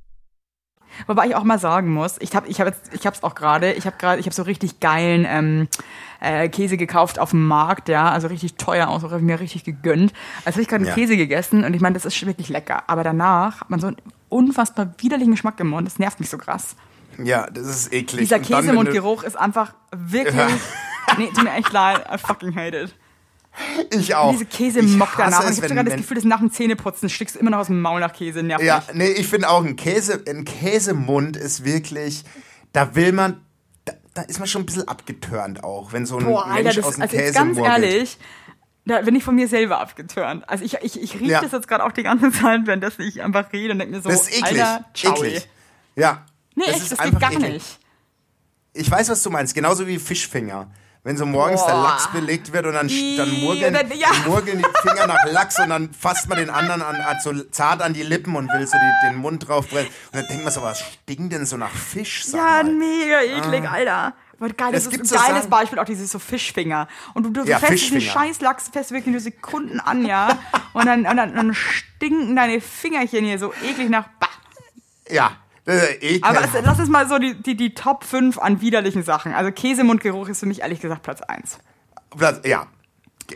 [SPEAKER 3] Wobei ich auch mal sagen muss, ich habe ich hab jetzt, ich hab's auch gerade, ich habe gerade, ich habe so richtig geilen ähm, äh, Käse gekauft auf dem Markt, ja, also richtig teuer aus, habe ich mir richtig gegönnt. Also habe ich gerade
[SPEAKER 2] Ja.
[SPEAKER 3] Käse gegessen und ich meine, das ist wirklich lecker. Aber danach hat man so einen unfassbar widerlichen Geschmack im Mund, das nervt mich so krass.
[SPEAKER 2] Ja, das ist eklig.
[SPEAKER 3] Dieser Käsemundgeruch ist einfach wirklich, nee, tut mir echt leid, I fucking hate it.
[SPEAKER 2] Ich auch.
[SPEAKER 3] Diese Käsemock
[SPEAKER 2] Ich hasse
[SPEAKER 3] danach. Und
[SPEAKER 2] es,
[SPEAKER 3] ich habe sogar das Gefühl, dass nach dem Zähneputzen stickst du immer noch aus dem Maul nach Käse, nervt
[SPEAKER 2] Ja, nee, ich finde auch, ein Käse, ein Käsemund ist wirklich, da will man, da, da ist man schon ein bisschen abgeturnt auch, wenn so ein
[SPEAKER 3] Boah,
[SPEAKER 2] Mensch
[SPEAKER 3] Alter, das
[SPEAKER 2] aus
[SPEAKER 3] ist,
[SPEAKER 2] dem
[SPEAKER 3] also
[SPEAKER 2] Käse
[SPEAKER 3] ganz
[SPEAKER 2] murmelt.
[SPEAKER 3] ehrlich, da bin ich von mir selber abgeturnt. Also ich, ich, ich rieche
[SPEAKER 2] Ja.
[SPEAKER 3] das jetzt gerade auch die ganze Zeit, wenn das ich einfach rede und denke mir so,
[SPEAKER 2] Das ist eklig.
[SPEAKER 3] Alter, ciao.
[SPEAKER 2] eklig. Ja.
[SPEAKER 3] Nee,
[SPEAKER 2] das
[SPEAKER 3] echt,
[SPEAKER 2] ist
[SPEAKER 3] das geht gar
[SPEAKER 2] eklig.
[SPEAKER 3] nicht.
[SPEAKER 2] Ich weiß, was du meinst. Genauso wie Fischfinger. Wenn so morgens der
[SPEAKER 3] Boah.
[SPEAKER 2] Lachs belegt wird und dann, dann murgeln,
[SPEAKER 3] ja.
[SPEAKER 2] murgeln die Finger nach Lachs und dann fasst man den anderen an, so zart an die Lippen und will so die, den Mund drauf brennen. Und dann denkt man so, was stinkt denn so nach Fisch? Sag
[SPEAKER 3] Ja,
[SPEAKER 2] mal.
[SPEAKER 3] mega eklig, Alter. Aber geil, das
[SPEAKER 2] Es
[SPEAKER 3] ist ein
[SPEAKER 2] so
[SPEAKER 3] geiles
[SPEAKER 2] Sachen-
[SPEAKER 3] Beispiel, auch dieses so Fischfinger. Und du, du
[SPEAKER 2] Ja,
[SPEAKER 3] fährst diesen scheiß Lachs fährst wirklich nur Sekunden an, ja. Und dann, und dann, dann stinken deine Fingerchen hier so eklig nach. Bah.
[SPEAKER 2] Ja, das.
[SPEAKER 3] Aber es, lass uns mal so die, die, die Top 5 an widerlichen Sachen. Also Käsemundgeruch ist für mich ehrlich gesagt Platz 1.
[SPEAKER 2] Platz, ja.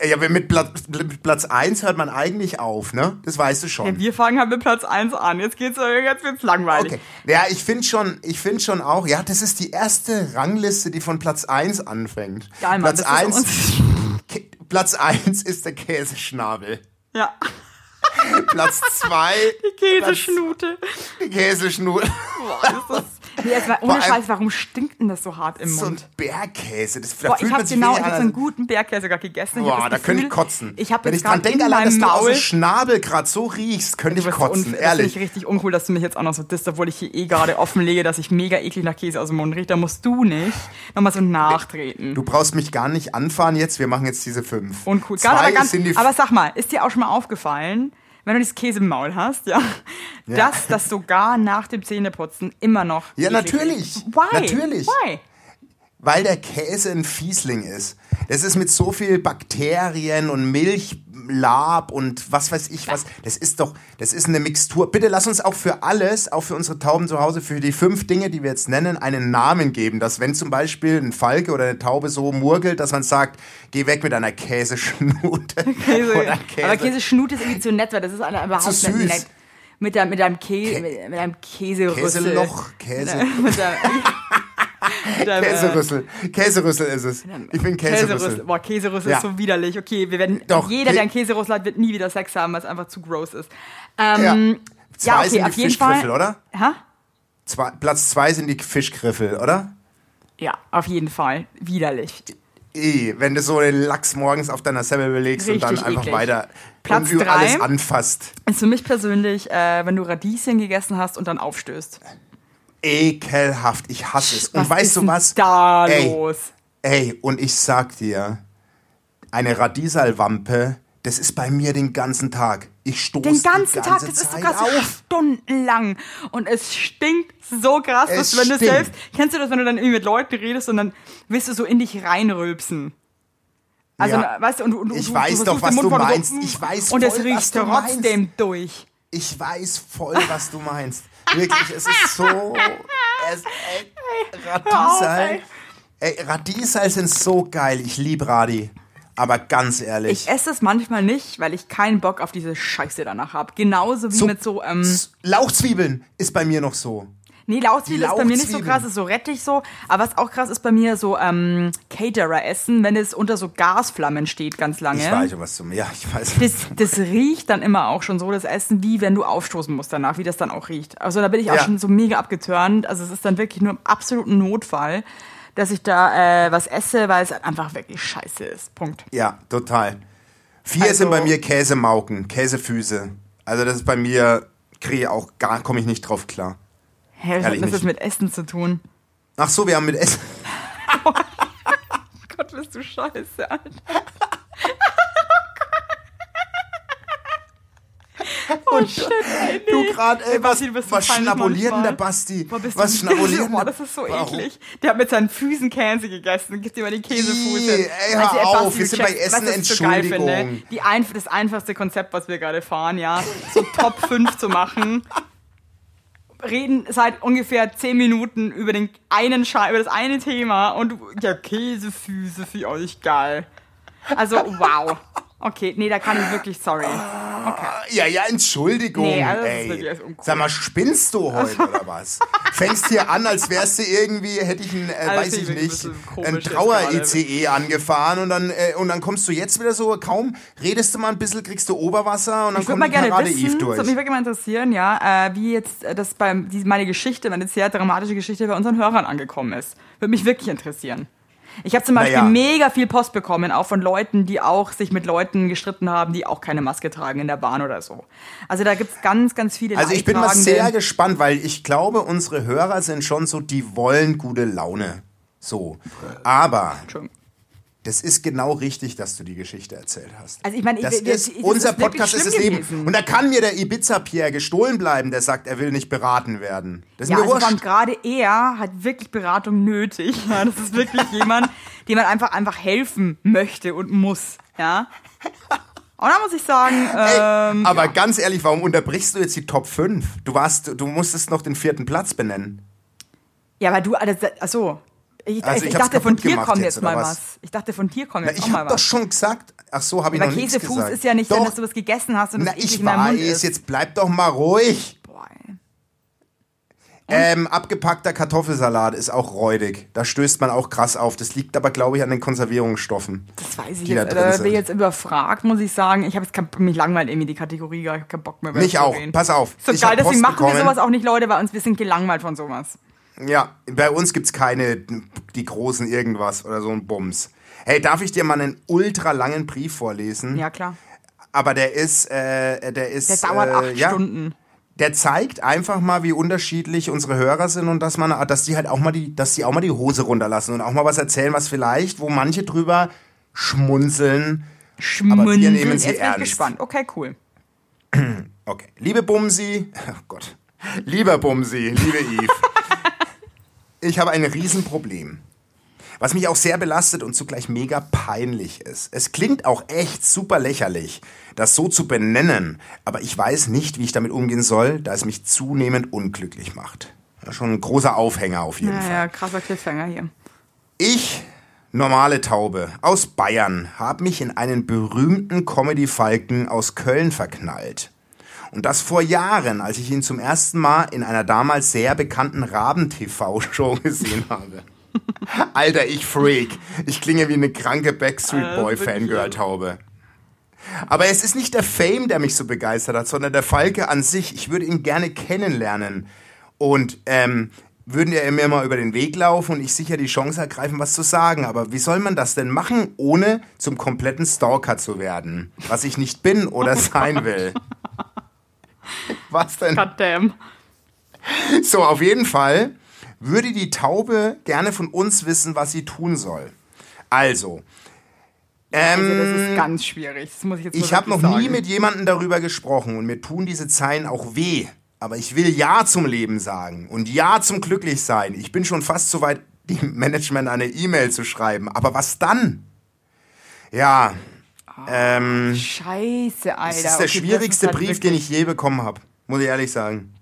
[SPEAKER 2] Ja, mit Platz, mit Platz 1 hört man eigentlich auf, ne? Das weißt du schon.
[SPEAKER 3] Ja, wir fangen halt mit Platz 1 an. Jetzt geht's jetzt wird's langweilig.
[SPEAKER 2] Okay. Ja, ich finde schon, ich finde schon auch, ja, das ist die erste Rangliste, die von Platz 1 anfängt.
[SPEAKER 3] Geil, Mann,
[SPEAKER 2] Platz
[SPEAKER 3] das ist
[SPEAKER 2] 1
[SPEAKER 3] uns-
[SPEAKER 2] Kä- Platz 1 ist der Käseschnabel.
[SPEAKER 3] Ja,
[SPEAKER 2] Platz 2
[SPEAKER 3] die Käseschnute.
[SPEAKER 2] die Käseschnur.
[SPEAKER 3] Boah, ist das, Nee, mal,
[SPEAKER 2] Vor
[SPEAKER 3] ohne Scheiß, warum stinkt denn das so hart im
[SPEAKER 2] So ein
[SPEAKER 3] Mund?
[SPEAKER 2] Bergkäse, das, da
[SPEAKER 3] Boah,
[SPEAKER 2] fühlt
[SPEAKER 3] ich
[SPEAKER 2] sich
[SPEAKER 3] genau, ich hab so einen guten Bergkäse gerade gegessen. Hab
[SPEAKER 2] Boah,
[SPEAKER 3] das
[SPEAKER 2] da könnte ich
[SPEAKER 3] Gefühl,
[SPEAKER 2] kotzen.
[SPEAKER 3] Ich habe
[SPEAKER 2] Wenn ich dran denke,
[SPEAKER 3] in
[SPEAKER 2] allein, dass du aus dem Schnabel gerade so riechst, könnte ich kotzen,
[SPEAKER 3] Das
[SPEAKER 2] ehrlich.
[SPEAKER 3] finde ich richtig uncool, dass du mich jetzt auch noch so disst, obwohl ich hier eh gerade offenlege, dass ich mega eklig nach Käse aus dem Mund rieche. Da musst du nicht nochmal so nachtreten.
[SPEAKER 2] Du brauchst mich gar nicht anfahren jetzt, wir machen jetzt diese fünf.
[SPEAKER 3] Uncool.
[SPEAKER 2] Zwei
[SPEAKER 3] aber, ganz,
[SPEAKER 2] sind die
[SPEAKER 3] aber sag mal, ist dir auch schon mal aufgefallen, wenn du dieses Käse im Maul hast, ja, dass das sogar nach dem Zähneputzen immer noch.
[SPEAKER 2] Ja, natürlich.
[SPEAKER 3] ist? Why?
[SPEAKER 2] Natürlich.
[SPEAKER 3] Why?
[SPEAKER 2] Weil der Käse ein Fiesling ist. Das ist mit so viel Bakterien und Milchlab und was weiß ich was. Das ist doch, das ist eine Mixtur. Bitte lass uns auch für alles, auch für unsere Tauben zu Hause, für die fünf Dinge, die wir jetzt nennen, einen Namen geben. Dass wenn zum Beispiel ein Falke oder eine Taube so murgelt, dass man sagt, geh weg mit einer Käseschnute.
[SPEAKER 3] Käse.
[SPEAKER 2] oder Käse.
[SPEAKER 3] Aber Käseschnut ist irgendwie zu nett, weil das ist eine, überhaupt
[SPEAKER 2] Zu
[SPEAKER 3] nicht
[SPEAKER 2] süß.
[SPEAKER 3] nett. Mit, der, mit deinem Käse, mit, mit deinem Käserüssel.
[SPEAKER 2] Käseloch, Käse,
[SPEAKER 3] Mit deinem, mit deinem, äh,
[SPEAKER 2] Käserüssel. Käserüssel ist es. Ich bin Käserüssel.
[SPEAKER 3] Boah, Käserüssel
[SPEAKER 2] Ja.
[SPEAKER 3] ist so widerlich. Okay, wir werden,
[SPEAKER 2] Doch,
[SPEAKER 3] jeder, der einen Käserüssel hat, wird nie wieder Sex haben, weil es einfach zu gross ist. Ähm,
[SPEAKER 2] Zwei
[SPEAKER 3] ja, okay,
[SPEAKER 2] sind die
[SPEAKER 3] auf jeden
[SPEAKER 2] Fischgriffel,
[SPEAKER 3] Fall.
[SPEAKER 2] oder?
[SPEAKER 3] Ha?
[SPEAKER 2] Zwei, Platz zwei sind die Fischgriffel, oder?
[SPEAKER 3] Ja, auf jeden Fall. Widerlich.
[SPEAKER 2] Eh, wenn du so den Lachs morgens auf deiner Semmel belegst und dann
[SPEAKER 3] Richtig
[SPEAKER 2] einfach
[SPEAKER 3] eklig.
[SPEAKER 2] weiter
[SPEAKER 3] Platz
[SPEAKER 2] und
[SPEAKER 3] drei.
[SPEAKER 2] alles anfasst.
[SPEAKER 3] Ist für mich persönlich, äh, wenn du Radieschen gegessen hast und dann aufstößt.
[SPEAKER 2] Ekelhaft, ich hasse es. Und
[SPEAKER 3] Was
[SPEAKER 2] weißt du was?
[SPEAKER 3] da
[SPEAKER 2] Ey,
[SPEAKER 3] los?
[SPEAKER 2] Ey, und ich sag dir, eine Radiesalwampe, das ist bei mir den ganzen Tag. Ich stoße
[SPEAKER 3] Den ganzen
[SPEAKER 2] die
[SPEAKER 3] Tag,
[SPEAKER 2] ganze
[SPEAKER 3] das ist sogar so
[SPEAKER 2] auf.
[SPEAKER 3] stundenlang. Und es stinkt so krass,
[SPEAKER 2] Es
[SPEAKER 3] dass wenn du
[SPEAKER 2] stinkt.
[SPEAKER 3] selbst, kennst du das, wenn du dann irgendwie mit Leuten redest und dann willst du so in dich reinrülpsen? Also,
[SPEAKER 2] Ja.
[SPEAKER 3] weißt du, und du, und du,
[SPEAKER 2] Ich
[SPEAKER 3] du,
[SPEAKER 2] weiß
[SPEAKER 3] du
[SPEAKER 2] doch, was du
[SPEAKER 3] voll so,
[SPEAKER 2] meinst. Ich weiß
[SPEAKER 3] Und es
[SPEAKER 2] voll,
[SPEAKER 3] riecht
[SPEAKER 2] du
[SPEAKER 3] trotzdem durch.
[SPEAKER 2] Ich weiß voll, was du meinst. Wirklich, es ist so. Es, ey, Radiesal. Ey, Radiesal sind so geil. Ich liebe Radi. Aber ganz ehrlich.
[SPEAKER 3] Ich esse es manchmal nicht, weil ich keinen Bock auf diese Scheiße danach habe. Genauso wie
[SPEAKER 2] So-
[SPEAKER 3] mit so, ähm,
[SPEAKER 2] Lauchzwiebeln ist bei mir noch so.
[SPEAKER 3] Nee, Lauchzwiebeln
[SPEAKER 2] Die
[SPEAKER 3] ist bei mir nicht so krass, ist so Rettich so. Aber was auch krass ist bei mir, so, ähm, Caterer-Essen, wenn es unter so Gasflammen steht ganz lange.
[SPEAKER 2] Ich weiß was du mir. Ja, ich weiß.
[SPEAKER 3] Das, das riecht dann immer auch schon so, das Essen, wie wenn du aufstoßen musst danach, wie das dann auch riecht. Also da bin ich auch
[SPEAKER 2] Ja.
[SPEAKER 3] schon so mega abgeturnt. Also es ist dann wirklich nur im absoluten Notfall, dass ich da äh, was esse, weil es halt einfach wirklich scheiße ist. Punkt.
[SPEAKER 2] Ja, total. Vier
[SPEAKER 3] Also-
[SPEAKER 2] sind bei mir Käsemauken, Käsefüße. Also das ist bei mir, kriege ich auch gar, komme ich nicht drauf klar.
[SPEAKER 3] Hä, was hat
[SPEAKER 2] Ehrlich
[SPEAKER 3] das
[SPEAKER 2] nicht.
[SPEAKER 3] mit Essen zu tun?
[SPEAKER 2] Ach so, wir haben mit Essen.
[SPEAKER 3] Gott, bist du scheiße, Alter. Oh shit, ey, nee.
[SPEAKER 2] Du gerade, ey, was,
[SPEAKER 3] Basti,
[SPEAKER 2] was schnabuliert denn der. Basti?
[SPEAKER 3] Boah,
[SPEAKER 2] was schnabuliert
[SPEAKER 3] Boah, das ist so
[SPEAKER 2] Warum?
[SPEAKER 3] eklig. Der hat mit seinen Füßen Käse gegessen. Gibt dir mal die Käsefuße.
[SPEAKER 2] Ey, hör
[SPEAKER 3] ey,
[SPEAKER 2] auf,
[SPEAKER 3] Basti,
[SPEAKER 2] wir
[SPEAKER 3] du
[SPEAKER 2] sind bei Essen,
[SPEAKER 3] was ich so geil finde.
[SPEAKER 2] Entschuldigung.
[SPEAKER 3] Die einf das einfachste Konzept, was wir gerade fahren, ja, so Top 5 zu machen. Reden seit ungefähr 10 Minuten über den einen Schei über das eine Thema und ja, Käsefüße für euch geil. Also, wow. Okay, nee, da kann ich wirklich, sorry. Okay.
[SPEAKER 2] Ja, ja, Entschuldigung.
[SPEAKER 3] Nee, also das ist
[SPEAKER 2] ey.
[SPEAKER 3] wirklich echt uncool.
[SPEAKER 2] Sag mal, spinnst du heute oder was? Fängst hier an, als wärst du irgendwie, hätte ich ein, äh,
[SPEAKER 3] Also
[SPEAKER 2] weiß
[SPEAKER 3] ich
[SPEAKER 2] ich
[SPEAKER 3] bin ein
[SPEAKER 2] nicht,
[SPEAKER 3] bisschen komisch
[SPEAKER 2] ein
[SPEAKER 3] jetzt
[SPEAKER 2] Trauer-ICE angefahren und dann, äh, und dann kommst du jetzt wieder so, kaum redest du mal ein bisschen, kriegst du Oberwasser und dann
[SPEAKER 3] Ich würde
[SPEAKER 2] kommt
[SPEAKER 3] mal
[SPEAKER 2] die
[SPEAKER 3] gerne
[SPEAKER 2] Parade
[SPEAKER 3] wissen,
[SPEAKER 2] Eve
[SPEAKER 3] das
[SPEAKER 2] durch.
[SPEAKER 3] würde mich wirklich mal interessieren, ja, äh, wie jetzt äh, das beim, die, meine Geschichte, meine sehr dramatische Geschichte bei unseren Hörern angekommen ist. Würde mich wirklich interessieren. Ich habe zum Beispiel
[SPEAKER 2] Naja.
[SPEAKER 3] mega viel Post bekommen, auch von Leuten, die auch sich mit Leuten gestritten haben, die auch keine Maske tragen in der Bahn oder so. Also da gibt's ganz, ganz viele
[SPEAKER 2] Also ich bin mal sehr gespannt, weil ich glaube, unsere Hörer sind schon so, die wollen gute Laune. So. Aber
[SPEAKER 3] Entschuldigung.
[SPEAKER 2] Das ist genau richtig, dass du die Geschichte erzählt hast.
[SPEAKER 3] Also ich meine,
[SPEAKER 2] das
[SPEAKER 3] wir-
[SPEAKER 2] ist,
[SPEAKER 3] das
[SPEAKER 2] unser
[SPEAKER 3] ist
[SPEAKER 2] Podcast ist das Leben. Und da kann mir der Ibiza-Pierre gestohlen bleiben, der sagt, er will nicht beraten werden. Das ist
[SPEAKER 3] Ja,
[SPEAKER 2] mir
[SPEAKER 3] also
[SPEAKER 2] wurscht.
[SPEAKER 3] gerade er hat wirklich Beratung nötig. Ja, das ist wirklich jemand, dem man einfach einfach helfen möchte und muss. Ja. Und da muss ich sagen, ähm,
[SPEAKER 2] Ey, aber ganz ehrlich, warum unterbrichst du jetzt die Top 5? Du warst, du musstest noch den vierten Platz benennen.
[SPEAKER 3] ja, aber du, also, achso. Ich,
[SPEAKER 2] Also
[SPEAKER 3] ich,
[SPEAKER 2] ich
[SPEAKER 3] dachte, von dir kommt
[SPEAKER 2] jetzt,
[SPEAKER 3] jetzt mal was?
[SPEAKER 2] was?
[SPEAKER 3] Ich dachte, von dir kommt
[SPEAKER 2] Na,
[SPEAKER 3] jetzt
[SPEAKER 2] ich
[SPEAKER 3] auch mal
[SPEAKER 2] hab doch
[SPEAKER 3] was.
[SPEAKER 2] schon gesagt. Ach so, habe ich
[SPEAKER 3] Aber
[SPEAKER 2] noch nichts
[SPEAKER 3] Käsefuß
[SPEAKER 2] gesagt.
[SPEAKER 3] ist ja nicht,
[SPEAKER 2] doch,
[SPEAKER 3] wenn du was gegessen hast und
[SPEAKER 2] Na, ich weiß,
[SPEAKER 3] ist.
[SPEAKER 2] jetzt bleib doch mal ruhig.
[SPEAKER 3] Boah.
[SPEAKER 2] Ähm, abgepackter Kartoffelsalat ist auch räudig. Da stößt man auch krass auf. Das liegt aber, glaube ich, an den Konservierungsstoffen.
[SPEAKER 3] Das weiß ich
[SPEAKER 2] da
[SPEAKER 3] jetzt.
[SPEAKER 2] drin
[SPEAKER 3] Da
[SPEAKER 2] sind.
[SPEAKER 3] bin ich jetzt überfragt, muss ich sagen. Ich habe jetzt mich langweilt irgendwie die Kategorie, ich habe keinen Bock mehr.
[SPEAKER 2] Mich auch. Pass auf.
[SPEAKER 3] So
[SPEAKER 2] Ich
[SPEAKER 3] geil, deswegen machen wir sowas auch nicht, Leute, bei uns. Wir sind gelangweilt von sowas.
[SPEAKER 2] Ja, bei uns gibt's keine, die großen irgendwas oder so ein Bums. Hey, darf ich dir mal einen ultra langen Brief vorlesen?
[SPEAKER 3] Ja, klar.
[SPEAKER 2] Aber der ist, äh, der ist.
[SPEAKER 3] Der dauert
[SPEAKER 2] äh,
[SPEAKER 3] acht
[SPEAKER 2] ja,
[SPEAKER 3] Stunden.
[SPEAKER 2] Der zeigt einfach mal, wie unterschiedlich unsere Hörer sind und dass man, dass die halt auch mal die, dass die auch mal die Hose runterlassen und auch mal was erzählen, was vielleicht, wo manche drüber schmunzeln.
[SPEAKER 3] Schmunzeln.
[SPEAKER 2] wir nehmen sie
[SPEAKER 3] Jetzt bin ich
[SPEAKER 2] ernst.
[SPEAKER 3] gespannt. Okay, cool.
[SPEAKER 2] Okay. Liebe Bumsi, oh Gott. Lieber Bumsi, liebe Eve. Ich habe ein Riesenproblem. Was mich auch sehr belastet und zugleich mega peinlich ist. Es klingt auch echt super lächerlich, das so zu benennen, aber ich weiß nicht, wie ich damit umgehen soll, da es mich zunehmend unglücklich macht. Ja, schon ein großer Aufhänger auf jeden Fall.
[SPEAKER 3] Naja, krasser Cliffhanger hier.
[SPEAKER 2] Ich, normale Taube, aus Bayern, habe mich in einen berühmten Comedy-Falken aus Köln verknallt. Und das vor Jahren, als ich ihn zum ersten Mal in einer damals sehr bekannten Raben-TV-Show gesehen habe. Alter, ich Freak. Ich klinge wie eine kranke Backstreet Boy Fangirl-Taube. Aber es ist nicht der Fame, der mich so begeistert hat, sondern der Falke an sich. Ich würde ihn gerne kennenlernen. Und ähm, würden er mir mal über den Weg laufen und ich sicher die Chance ergreifen, was zu sagen. Aber wie soll man das denn machen, ohne zum kompletten Stalker zu werden? Was ich nicht bin oder sein will. Was denn?
[SPEAKER 3] Goddamn.
[SPEAKER 2] So, auf jeden Fall würde die Taube gerne von uns wissen, was sie tun soll. Also,
[SPEAKER 3] Also das ist ganz schwierig. Das muss ich jetzt
[SPEAKER 2] ich habe noch
[SPEAKER 3] wirklich
[SPEAKER 2] nie
[SPEAKER 3] sagen.
[SPEAKER 2] mit jemandem darüber gesprochen und mir tun diese Zeilen auch weh. Aber ich will Ja zum Leben sagen und Ja zum Glücklichsein. Ich bin schon fast so weit, dem Management eine E-Mail zu schreiben. Aber was dann? Ja, ähm,
[SPEAKER 3] Scheiße, Alter.
[SPEAKER 2] das ist der
[SPEAKER 3] Okay,
[SPEAKER 2] schwierigste
[SPEAKER 3] ist halt
[SPEAKER 2] Brief, den ich je bekommen habe. Muss ich ehrlich sagen.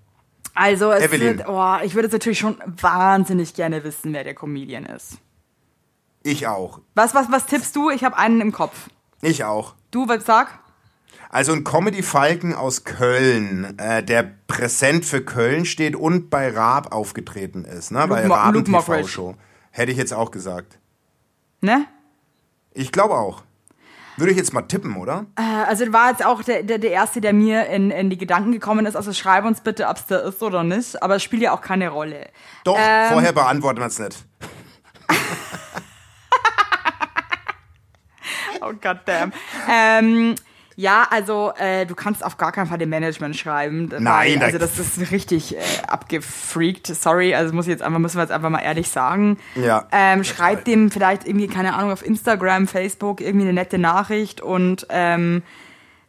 [SPEAKER 3] Also, es
[SPEAKER 2] Evelyn.
[SPEAKER 3] wird, oh, ich würde jetzt natürlich schon wahnsinnig gerne wissen, wer der Comedian ist.
[SPEAKER 2] Ich auch.
[SPEAKER 3] Was, was, was tippst du? Ich habe einen im Kopf.
[SPEAKER 2] Ich auch.
[SPEAKER 3] Du, was sag?
[SPEAKER 2] Also ein Comedy-Falken aus Köln, äh, der präsent für Köln steht und bei Raab aufgetreten ist, ne? bei
[SPEAKER 3] Mo-
[SPEAKER 2] Raab
[SPEAKER 3] Luke.
[SPEAKER 2] TV-Show. Hätte ich jetzt auch gesagt.
[SPEAKER 3] Ne?
[SPEAKER 2] Ich glaube auch. Würde ich jetzt mal tippen, oder?
[SPEAKER 3] Äh, Also war jetzt auch der, der, der Erste, der mir in, in die Gedanken gekommen ist. Also schreib uns bitte, ob es der ist oder nicht. Aber es spielt ja auch keine Rolle.
[SPEAKER 2] Doch,
[SPEAKER 3] Ähm.
[SPEAKER 2] vorher beantworten wir es nicht.
[SPEAKER 3] Oh goddamn. ähm, ja, also äh, du kannst auf gar keinen Fall dem Management schreiben.
[SPEAKER 2] Nein,
[SPEAKER 3] weil, also das ist richtig äh, abgefreakt. Sorry, also muss ich jetzt einfach, müssen wir jetzt einfach mal ehrlich sagen.
[SPEAKER 2] Ja.
[SPEAKER 3] Ähm, schreib dem vielleicht irgendwie, keine Ahnung, auf Instagram, Facebook irgendwie eine nette Nachricht und ähm,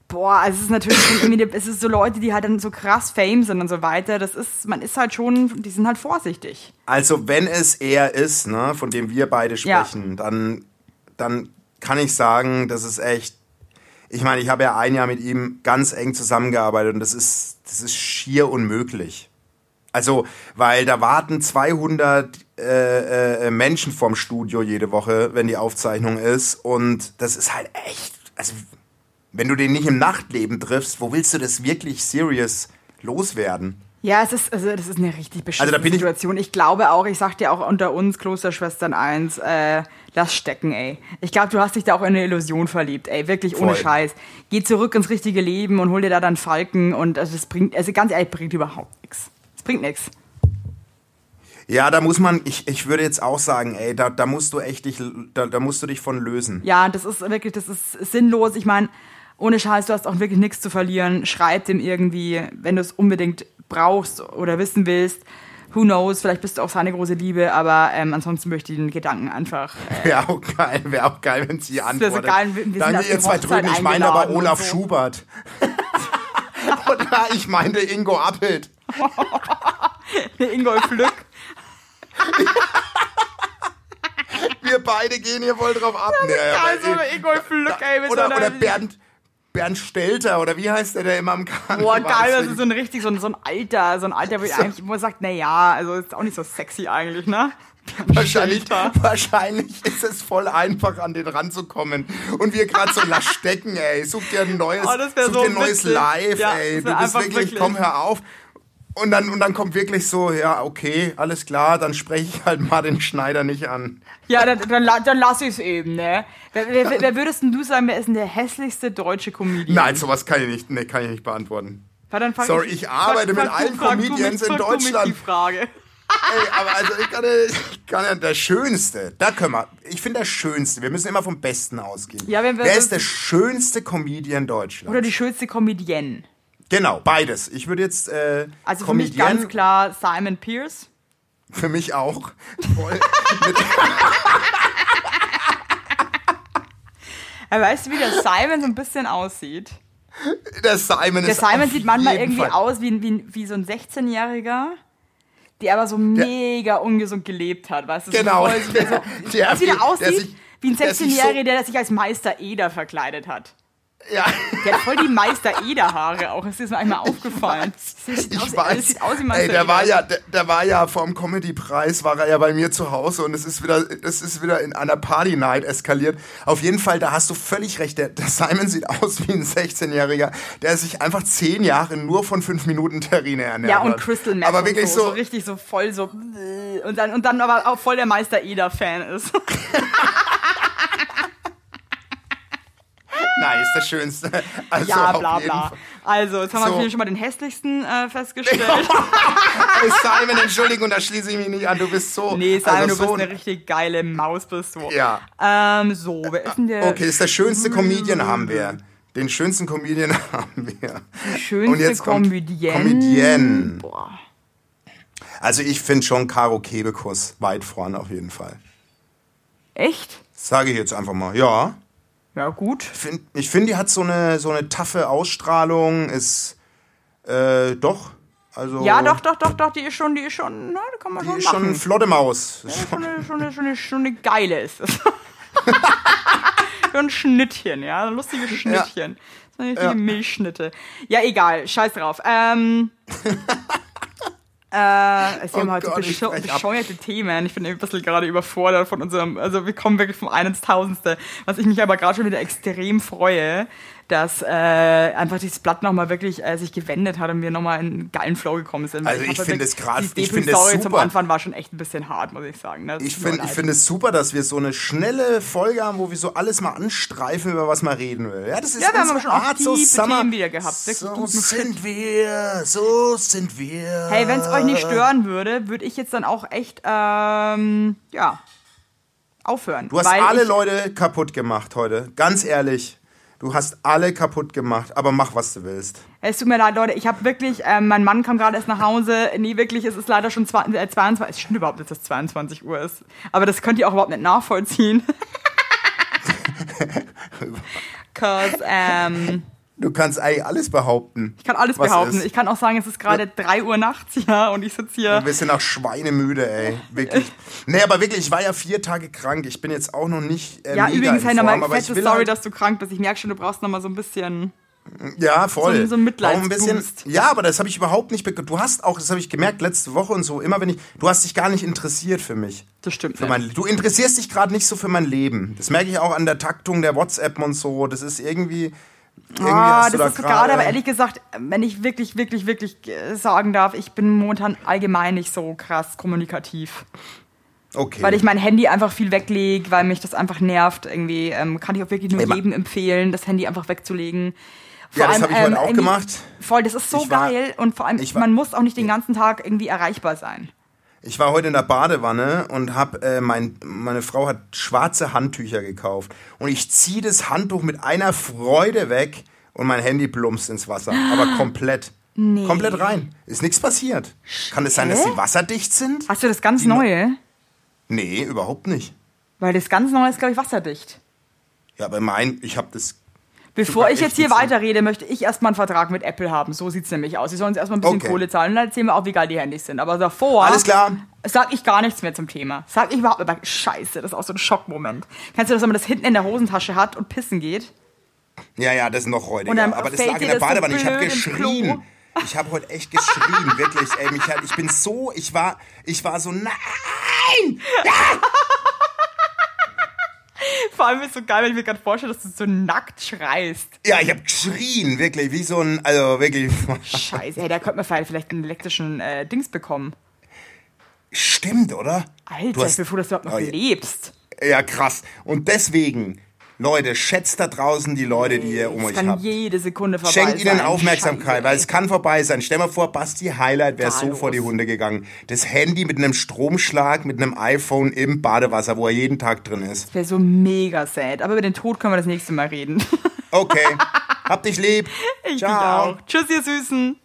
[SPEAKER 3] boah, also es ist natürlich schon irgendwie, es ist so Leute, die halt dann so krass Fame sind und so weiter. Das ist, man ist halt schon, die sind halt vorsichtig.
[SPEAKER 2] Also wenn es er ist, ne, von dem wir beide
[SPEAKER 3] Ja.
[SPEAKER 2] sprechen, dann, dann kann ich sagen, das ist echt. Ich meine, ich habe ja ein Jahr mit ihm ganz eng zusammengearbeitet und das ist, das ist schier unmöglich. Also, weil da warten 200 äh, äh, Menschen vorm Studio jede Woche, wenn die Aufzeichnung ist und das ist halt echt. Also, wenn du den nicht im Nachtleben triffst, wo willst du das wirklich serious loswerden?
[SPEAKER 3] Ja, es ist, also das ist eine richtig beschissene
[SPEAKER 2] Also bin ich-
[SPEAKER 3] Situation. Ich glaube auch, ich sag dir auch unter uns, Klosterschwestern 1, äh, lass stecken, ey. Ich glaube, du hast dich da auch in eine Illusion verliebt, ey. Wirklich ohne
[SPEAKER 2] Voll.
[SPEAKER 3] Scheiß. Geh zurück ins richtige Leben und hol dir da dann Falken und also das bringt, also ganz ehrlich, bringt überhaupt nichts. Es bringt nichts.
[SPEAKER 2] Ja, da muss man, ich, ich würde jetzt auch sagen, ey, da, da musst du echt dich, da, da musst du dich von lösen.
[SPEAKER 3] Ja, das ist wirklich, das ist sinnlos. Ich meine, ohne Scheiß, du hast auch wirklich nichts zu verlieren. Schreib dem irgendwie, wenn du es unbedingt brauchst oder wissen willst. Who knows, vielleicht bist du auch seine große Liebe, aber ähm, ansonsten möchte ich den Gedanken einfach äh,
[SPEAKER 2] Wäre auch geil, wäre auch geil, wenn sie
[SPEAKER 3] wär so
[SPEAKER 2] antwortet.
[SPEAKER 3] geil, wir-
[SPEAKER 2] Danke, ihr zwei drüben, ich meine aber Olaf
[SPEAKER 3] so.
[SPEAKER 2] Schubert. Oder ich meinte Ingo Appelt.
[SPEAKER 3] Ingolf Lück.
[SPEAKER 2] Wir beide gehen hier voll drauf ab. Ja, ja,
[SPEAKER 3] Also
[SPEAKER 2] weil-
[SPEAKER 3] Ingolf Lück, ey, mit
[SPEAKER 2] oder,
[SPEAKER 3] so
[SPEAKER 2] oder
[SPEAKER 3] einer-
[SPEAKER 2] Bernd, Bernd Stelter, oder wie heißt der, der immer am Karneval
[SPEAKER 3] Boah, geil, das ist so ein richtig, so ein, so ein Alter, so ein Alter, wo ich eigentlich immer sagt, na ja, also ist auch nicht so sexy eigentlich, ne?
[SPEAKER 2] Wahrscheinlich,
[SPEAKER 3] Stelter.
[SPEAKER 2] wahrscheinlich ist es voll einfach, an den ranzukommen. Und wir gerade so, lass stecken, ey. Such dir ein neues,
[SPEAKER 3] Oh,
[SPEAKER 2] such
[SPEAKER 3] so
[SPEAKER 2] dir ein neues
[SPEAKER 3] witzig.
[SPEAKER 2] Live,
[SPEAKER 3] Ja,
[SPEAKER 2] ey. Du bist wirklich,
[SPEAKER 3] wirklich.
[SPEAKER 2] komm, hör auf. Und dann, und dann kommt wirklich so, ja, okay, alles klar, dann spreche ich halt mal den Schneider nicht an.
[SPEAKER 3] Ja, dann, dann, dann lass ich es eben, ne? Wer, wer, wer- würdest denn du sagen, wer ist denn der hässlichste deutsche Comedian?
[SPEAKER 2] Nein, sowas kann ich nicht, nee, kann ich nicht beantworten. Sorry, ich arbeite mit
[SPEAKER 3] frag
[SPEAKER 2] allen
[SPEAKER 3] frag
[SPEAKER 2] Comedians in Deutschland.
[SPEAKER 3] die Frage.
[SPEAKER 2] Ey, aber also ich kann, ja, ich kann der Schönste, da können wir, ich finde der Schönste, wir müssen immer vom Besten ausgehen.
[SPEAKER 3] Ja, wenn wir-
[SPEAKER 2] Wer ist der schönste Comedian Deutschlands?
[SPEAKER 3] Oder die schönste Comedienne.
[SPEAKER 2] Genau, beides. Ich würde jetzt äh,
[SPEAKER 3] Also für mich ganz klar Simon Pierce.
[SPEAKER 2] Für mich auch.
[SPEAKER 3] Ja, weißt du, wie der Simon so ein bisschen aussieht?
[SPEAKER 2] der Simon
[SPEAKER 3] Der Simon sieht manchmal irgendwie
[SPEAKER 2] Fall-
[SPEAKER 3] aus wie, wie, wie so ein 16-Jähriger, der aber so mega ungesund gelebt hat, weißt du?
[SPEAKER 2] Genau.
[SPEAKER 3] So so,
[SPEAKER 2] Der-
[SPEAKER 3] wie der
[SPEAKER 2] der
[SPEAKER 3] aussieht?
[SPEAKER 2] sich-
[SPEAKER 3] wie ein
[SPEAKER 2] der sich so-
[SPEAKER 3] 16-Jähriger, der sich als Meister Eder verkleidet hat.
[SPEAKER 2] Ja,
[SPEAKER 3] Der hat voll die Meister Eder-Haare auch. Ist dir das mal einmal aufgefallen? Das sieht aus,
[SPEAKER 2] ich weiß.
[SPEAKER 3] Sieht aus wie
[SPEAKER 2] Ey, der war ja, der, der war ja vom Comedy-Preis, war er ja bei mir zu Hause und es ist wieder, es ist wieder in einer Party-Night eskaliert. Auf jeden Fall, da hast du völlig recht. Der, der Simon sieht aus wie ein 16-Jähriger, der sich einfach zehn Jahre nur von fünf Minuten Terrine ernährt
[SPEAKER 3] Ja, und. Crystal Meth
[SPEAKER 2] Aber wirklich
[SPEAKER 3] so, so
[SPEAKER 2] so,
[SPEAKER 3] richtig so voll so und dann, und dann aber auch voll der Meister Eder-Fan ist.
[SPEAKER 2] der Schönste. Also
[SPEAKER 3] ja, bla bla. Also, jetzt haben
[SPEAKER 2] So.
[SPEAKER 3] wir hier schon mal den hässlichsten äh, festgestellt.
[SPEAKER 2] Simon, Entschuldigung, da schließe ich mich nicht an. Du bist so.
[SPEAKER 3] Nee, Simon,
[SPEAKER 2] also
[SPEAKER 3] du bist
[SPEAKER 2] so,
[SPEAKER 3] eine richtig geile Maus, bist du.
[SPEAKER 2] Ja.
[SPEAKER 3] Ähm, so, wer ist denn der
[SPEAKER 2] Okay, ist der schönste Comedian haben wir. Den schönsten Comedian haben wir.
[SPEAKER 3] schönste
[SPEAKER 2] Und jetzt kommt
[SPEAKER 3] Comedienne?
[SPEAKER 2] Comedienne.
[SPEAKER 3] Boah.
[SPEAKER 2] Also ich finde schon Caro Kebekus weit vorne auf jeden Fall.
[SPEAKER 3] Echt?
[SPEAKER 2] Sage ich jetzt einfach mal. Ja.
[SPEAKER 3] Ja, gut.
[SPEAKER 2] Find, ich finde, die hat so eine, so eine taffe Ausstrahlung. Ist, äh, doch. Also,
[SPEAKER 3] Ja, doch, doch, doch, doch, die ist schon, die ist schon, na, da kann man
[SPEAKER 2] Die
[SPEAKER 3] schon
[SPEAKER 2] ist
[SPEAKER 3] machen.
[SPEAKER 2] schon eine flotte Maus.
[SPEAKER 3] schon, eine, schon, eine, schon, eine, schon eine geile ist es. so ein Schnittchen, ja, ein lustiges Schnittchen. So eine richtige
[SPEAKER 2] Ja.
[SPEAKER 3] Milchschnitte. Ja, egal, scheiß drauf. Ähm, äh, es
[SPEAKER 2] Oh
[SPEAKER 3] haben heute
[SPEAKER 2] Gott,
[SPEAKER 3] bescho bescheuerte Themen. Ich bin ein bisschen gerade überfordert von unserem, also wir kommen wirklich vom einen ins Tausendste. Was ich mich aber gerade schon wieder extrem freue, dass äh, einfach dieses Blatt nochmal wirklich äh, sich gewendet hat und wir nochmal in einen geilen Flow gekommen sind.
[SPEAKER 2] Also ich
[SPEAKER 3] halt
[SPEAKER 2] finde es grad-
[SPEAKER 3] die
[SPEAKER 2] ich finde es
[SPEAKER 3] Depri-Story zum
[SPEAKER 2] super.
[SPEAKER 3] Anfang war schon echt ein bisschen hart, muss ich sagen. ne? Das
[SPEAKER 2] Ich finde ich finde es super, dass wir so eine schnelle Folge haben, wo wir so alles mal anstreifen, über was man reden will. Ja, das ist
[SPEAKER 3] Ja, wir haben schon
[SPEAKER 2] Art, so Summer.
[SPEAKER 3] Themen wieder gehabt.
[SPEAKER 2] So sind wir, so sind wir.
[SPEAKER 3] Hey, wenn es euch nicht stören würde, würde ich jetzt dann auch echt, ähm, ja, aufhören.
[SPEAKER 2] Du hast alle
[SPEAKER 3] ich,
[SPEAKER 2] Leute kaputt gemacht heute. Ganz ehrlich. Du hast alle kaputt gemacht, aber mach, was du willst.
[SPEAKER 3] Es tut mir leid, Leute, ich habe wirklich, ähm, mein Mann kam gerade erst nach Hause. Nee, wirklich, es ist leider schon zwei, äh, 22, es stimmt überhaupt nicht, dass es 22 Uhr ist. Aber das könnt ihr auch überhaupt nicht nachvollziehen. Cause, ähm,
[SPEAKER 2] Du kannst eigentlich alles behaupten.
[SPEAKER 3] ich kann alles behaupten.
[SPEAKER 2] Ist.
[SPEAKER 3] Ich kann auch sagen, es ist gerade 3 Uhr nachts, ja, und ich sitze hier.
[SPEAKER 2] Wir sind auch schweinemüde, ey. Wirklich. Nee, aber wirklich, ich war ja vier Tage krank. Ich bin jetzt auch noch nicht. Äh,
[SPEAKER 3] Ja,
[SPEAKER 2] mega
[SPEAKER 3] übrigens,
[SPEAKER 2] aber ich
[SPEAKER 3] fette Sorry,
[SPEAKER 2] halt,
[SPEAKER 3] dass du krank bist. Ich merke schon, du brauchst nochmal so ein bisschen.
[SPEAKER 2] Ja, voll.
[SPEAKER 3] so ein- so ein
[SPEAKER 2] Auch ein bisschen. Ja, aber das habe ich überhaupt nicht. Du hast auch, das habe ich gemerkt letzte Woche und so, immer wenn ich. Du hast dich gar nicht interessiert für mich.
[SPEAKER 3] Das stimmt.
[SPEAKER 2] Für mein, du interessierst dich gerade nicht so für mein Leben. Das merke ich auch an der Taktung der WhatsApp und so. Das ist irgendwie. Irgendwie
[SPEAKER 3] Ah, das
[SPEAKER 2] da
[SPEAKER 3] ist gerade, aber ehrlich gesagt, wenn ich wirklich, wirklich, wirklich äh, sagen darf, ich bin momentan allgemein nicht so krass kommunikativ.
[SPEAKER 2] Okay.
[SPEAKER 3] Weil ich mein Handy einfach viel weglege, weil mich das einfach nervt. Irgendwie ähm, kann ich auch wirklich nur
[SPEAKER 2] ma-
[SPEAKER 3] jedem empfehlen, das Handy einfach wegzulegen. Vor
[SPEAKER 2] Ja, das habe ich heute
[SPEAKER 3] ähm,
[SPEAKER 2] auch gemacht.
[SPEAKER 3] Voll, das ist so
[SPEAKER 2] war-
[SPEAKER 3] geil und vor allem,
[SPEAKER 2] war-
[SPEAKER 3] man muss auch nicht den ganzen Tag irgendwie erreichbar sein.
[SPEAKER 2] Ich war heute in der Badewanne und hab, äh, mein, meine Frau hat schwarze Handtücher gekauft. Und ich ziehe das Handtuch mit einer Freude weg und mein Handy plumpst ins Wasser. Aber komplett. Komplett rein. Ist nichts passiert. Kann es sein, dass sie wasserdicht sind?
[SPEAKER 3] Hast du das ganz
[SPEAKER 2] Die no-
[SPEAKER 3] Neue?
[SPEAKER 2] Nee, überhaupt nicht.
[SPEAKER 3] Weil das ganz Neue ist, glaube ich, wasserdicht.
[SPEAKER 2] Ja, aber mein, ich habe das.
[SPEAKER 3] Bevor ich jetzt hier weiterrede, möchte ich erstmal einen Vertrag mit Apple haben. So sieht's nämlich aus. Sie sollen uns erstmal ein bisschen
[SPEAKER 2] Okay.
[SPEAKER 3] Kohle zahlen und dann erzählen wir auch, wie geil die Handys sind. Aber davor
[SPEAKER 2] Alles klar.
[SPEAKER 3] sag ich gar nichts mehr zum Thema. Sag ich überhaupt aber Scheiße, das ist auch so ein Schockmoment. Kennst du das, wenn man das hinten in der Hosentasche hat und pissen geht?
[SPEAKER 2] Ja, ja, das ist noch
[SPEAKER 3] dann
[SPEAKER 2] aber das lag in der Badewanne. Ich habe geschrien. Ich habe heute echt geschrien, wirklich. Ey, mich hat, ich bin so, ich war, ich war so, nein!
[SPEAKER 3] Vor allem ist es so geil, wenn ich mir gerade vorstelle, dass du so nackt schreist.
[SPEAKER 2] Ja, ich habe geschrien, wirklich, wie so ein, also wirklich.
[SPEAKER 3] Scheiße, hey, da könnte man vielleicht vielleicht einen elektrischen äh, Dings bekommen.
[SPEAKER 2] Stimmt, oder?
[SPEAKER 3] Alter,
[SPEAKER 2] Du hast-
[SPEAKER 3] ich bin froh, dass du überhaupt noch
[SPEAKER 2] Oh,
[SPEAKER 3] lebst.
[SPEAKER 2] Ja, krass. Und deswegen Leute, schätzt da draußen die Leute, die ihr um
[SPEAKER 3] Es
[SPEAKER 2] euch
[SPEAKER 3] kann
[SPEAKER 2] habt.
[SPEAKER 3] jede Sekunde vorbei
[SPEAKER 2] Schenkt
[SPEAKER 3] sein.
[SPEAKER 2] ihnen Aufmerksamkeit,
[SPEAKER 3] Scheiße,
[SPEAKER 2] weil es kann vorbei sein. Stell mal vor, Basti Highlight wäre so vor die Hunde gegangen. Das Handy mit einem Stromschlag, mit einem iPhone im Badewasser, wo er jeden Tag drin ist.
[SPEAKER 3] Das wäre so mega sad. Aber über den Tod können wir das nächste Mal reden.
[SPEAKER 2] Okay. Hab dich lieb.
[SPEAKER 3] Ich
[SPEAKER 2] Ciao.
[SPEAKER 3] dich auch. Tschüss, ihr Süßen.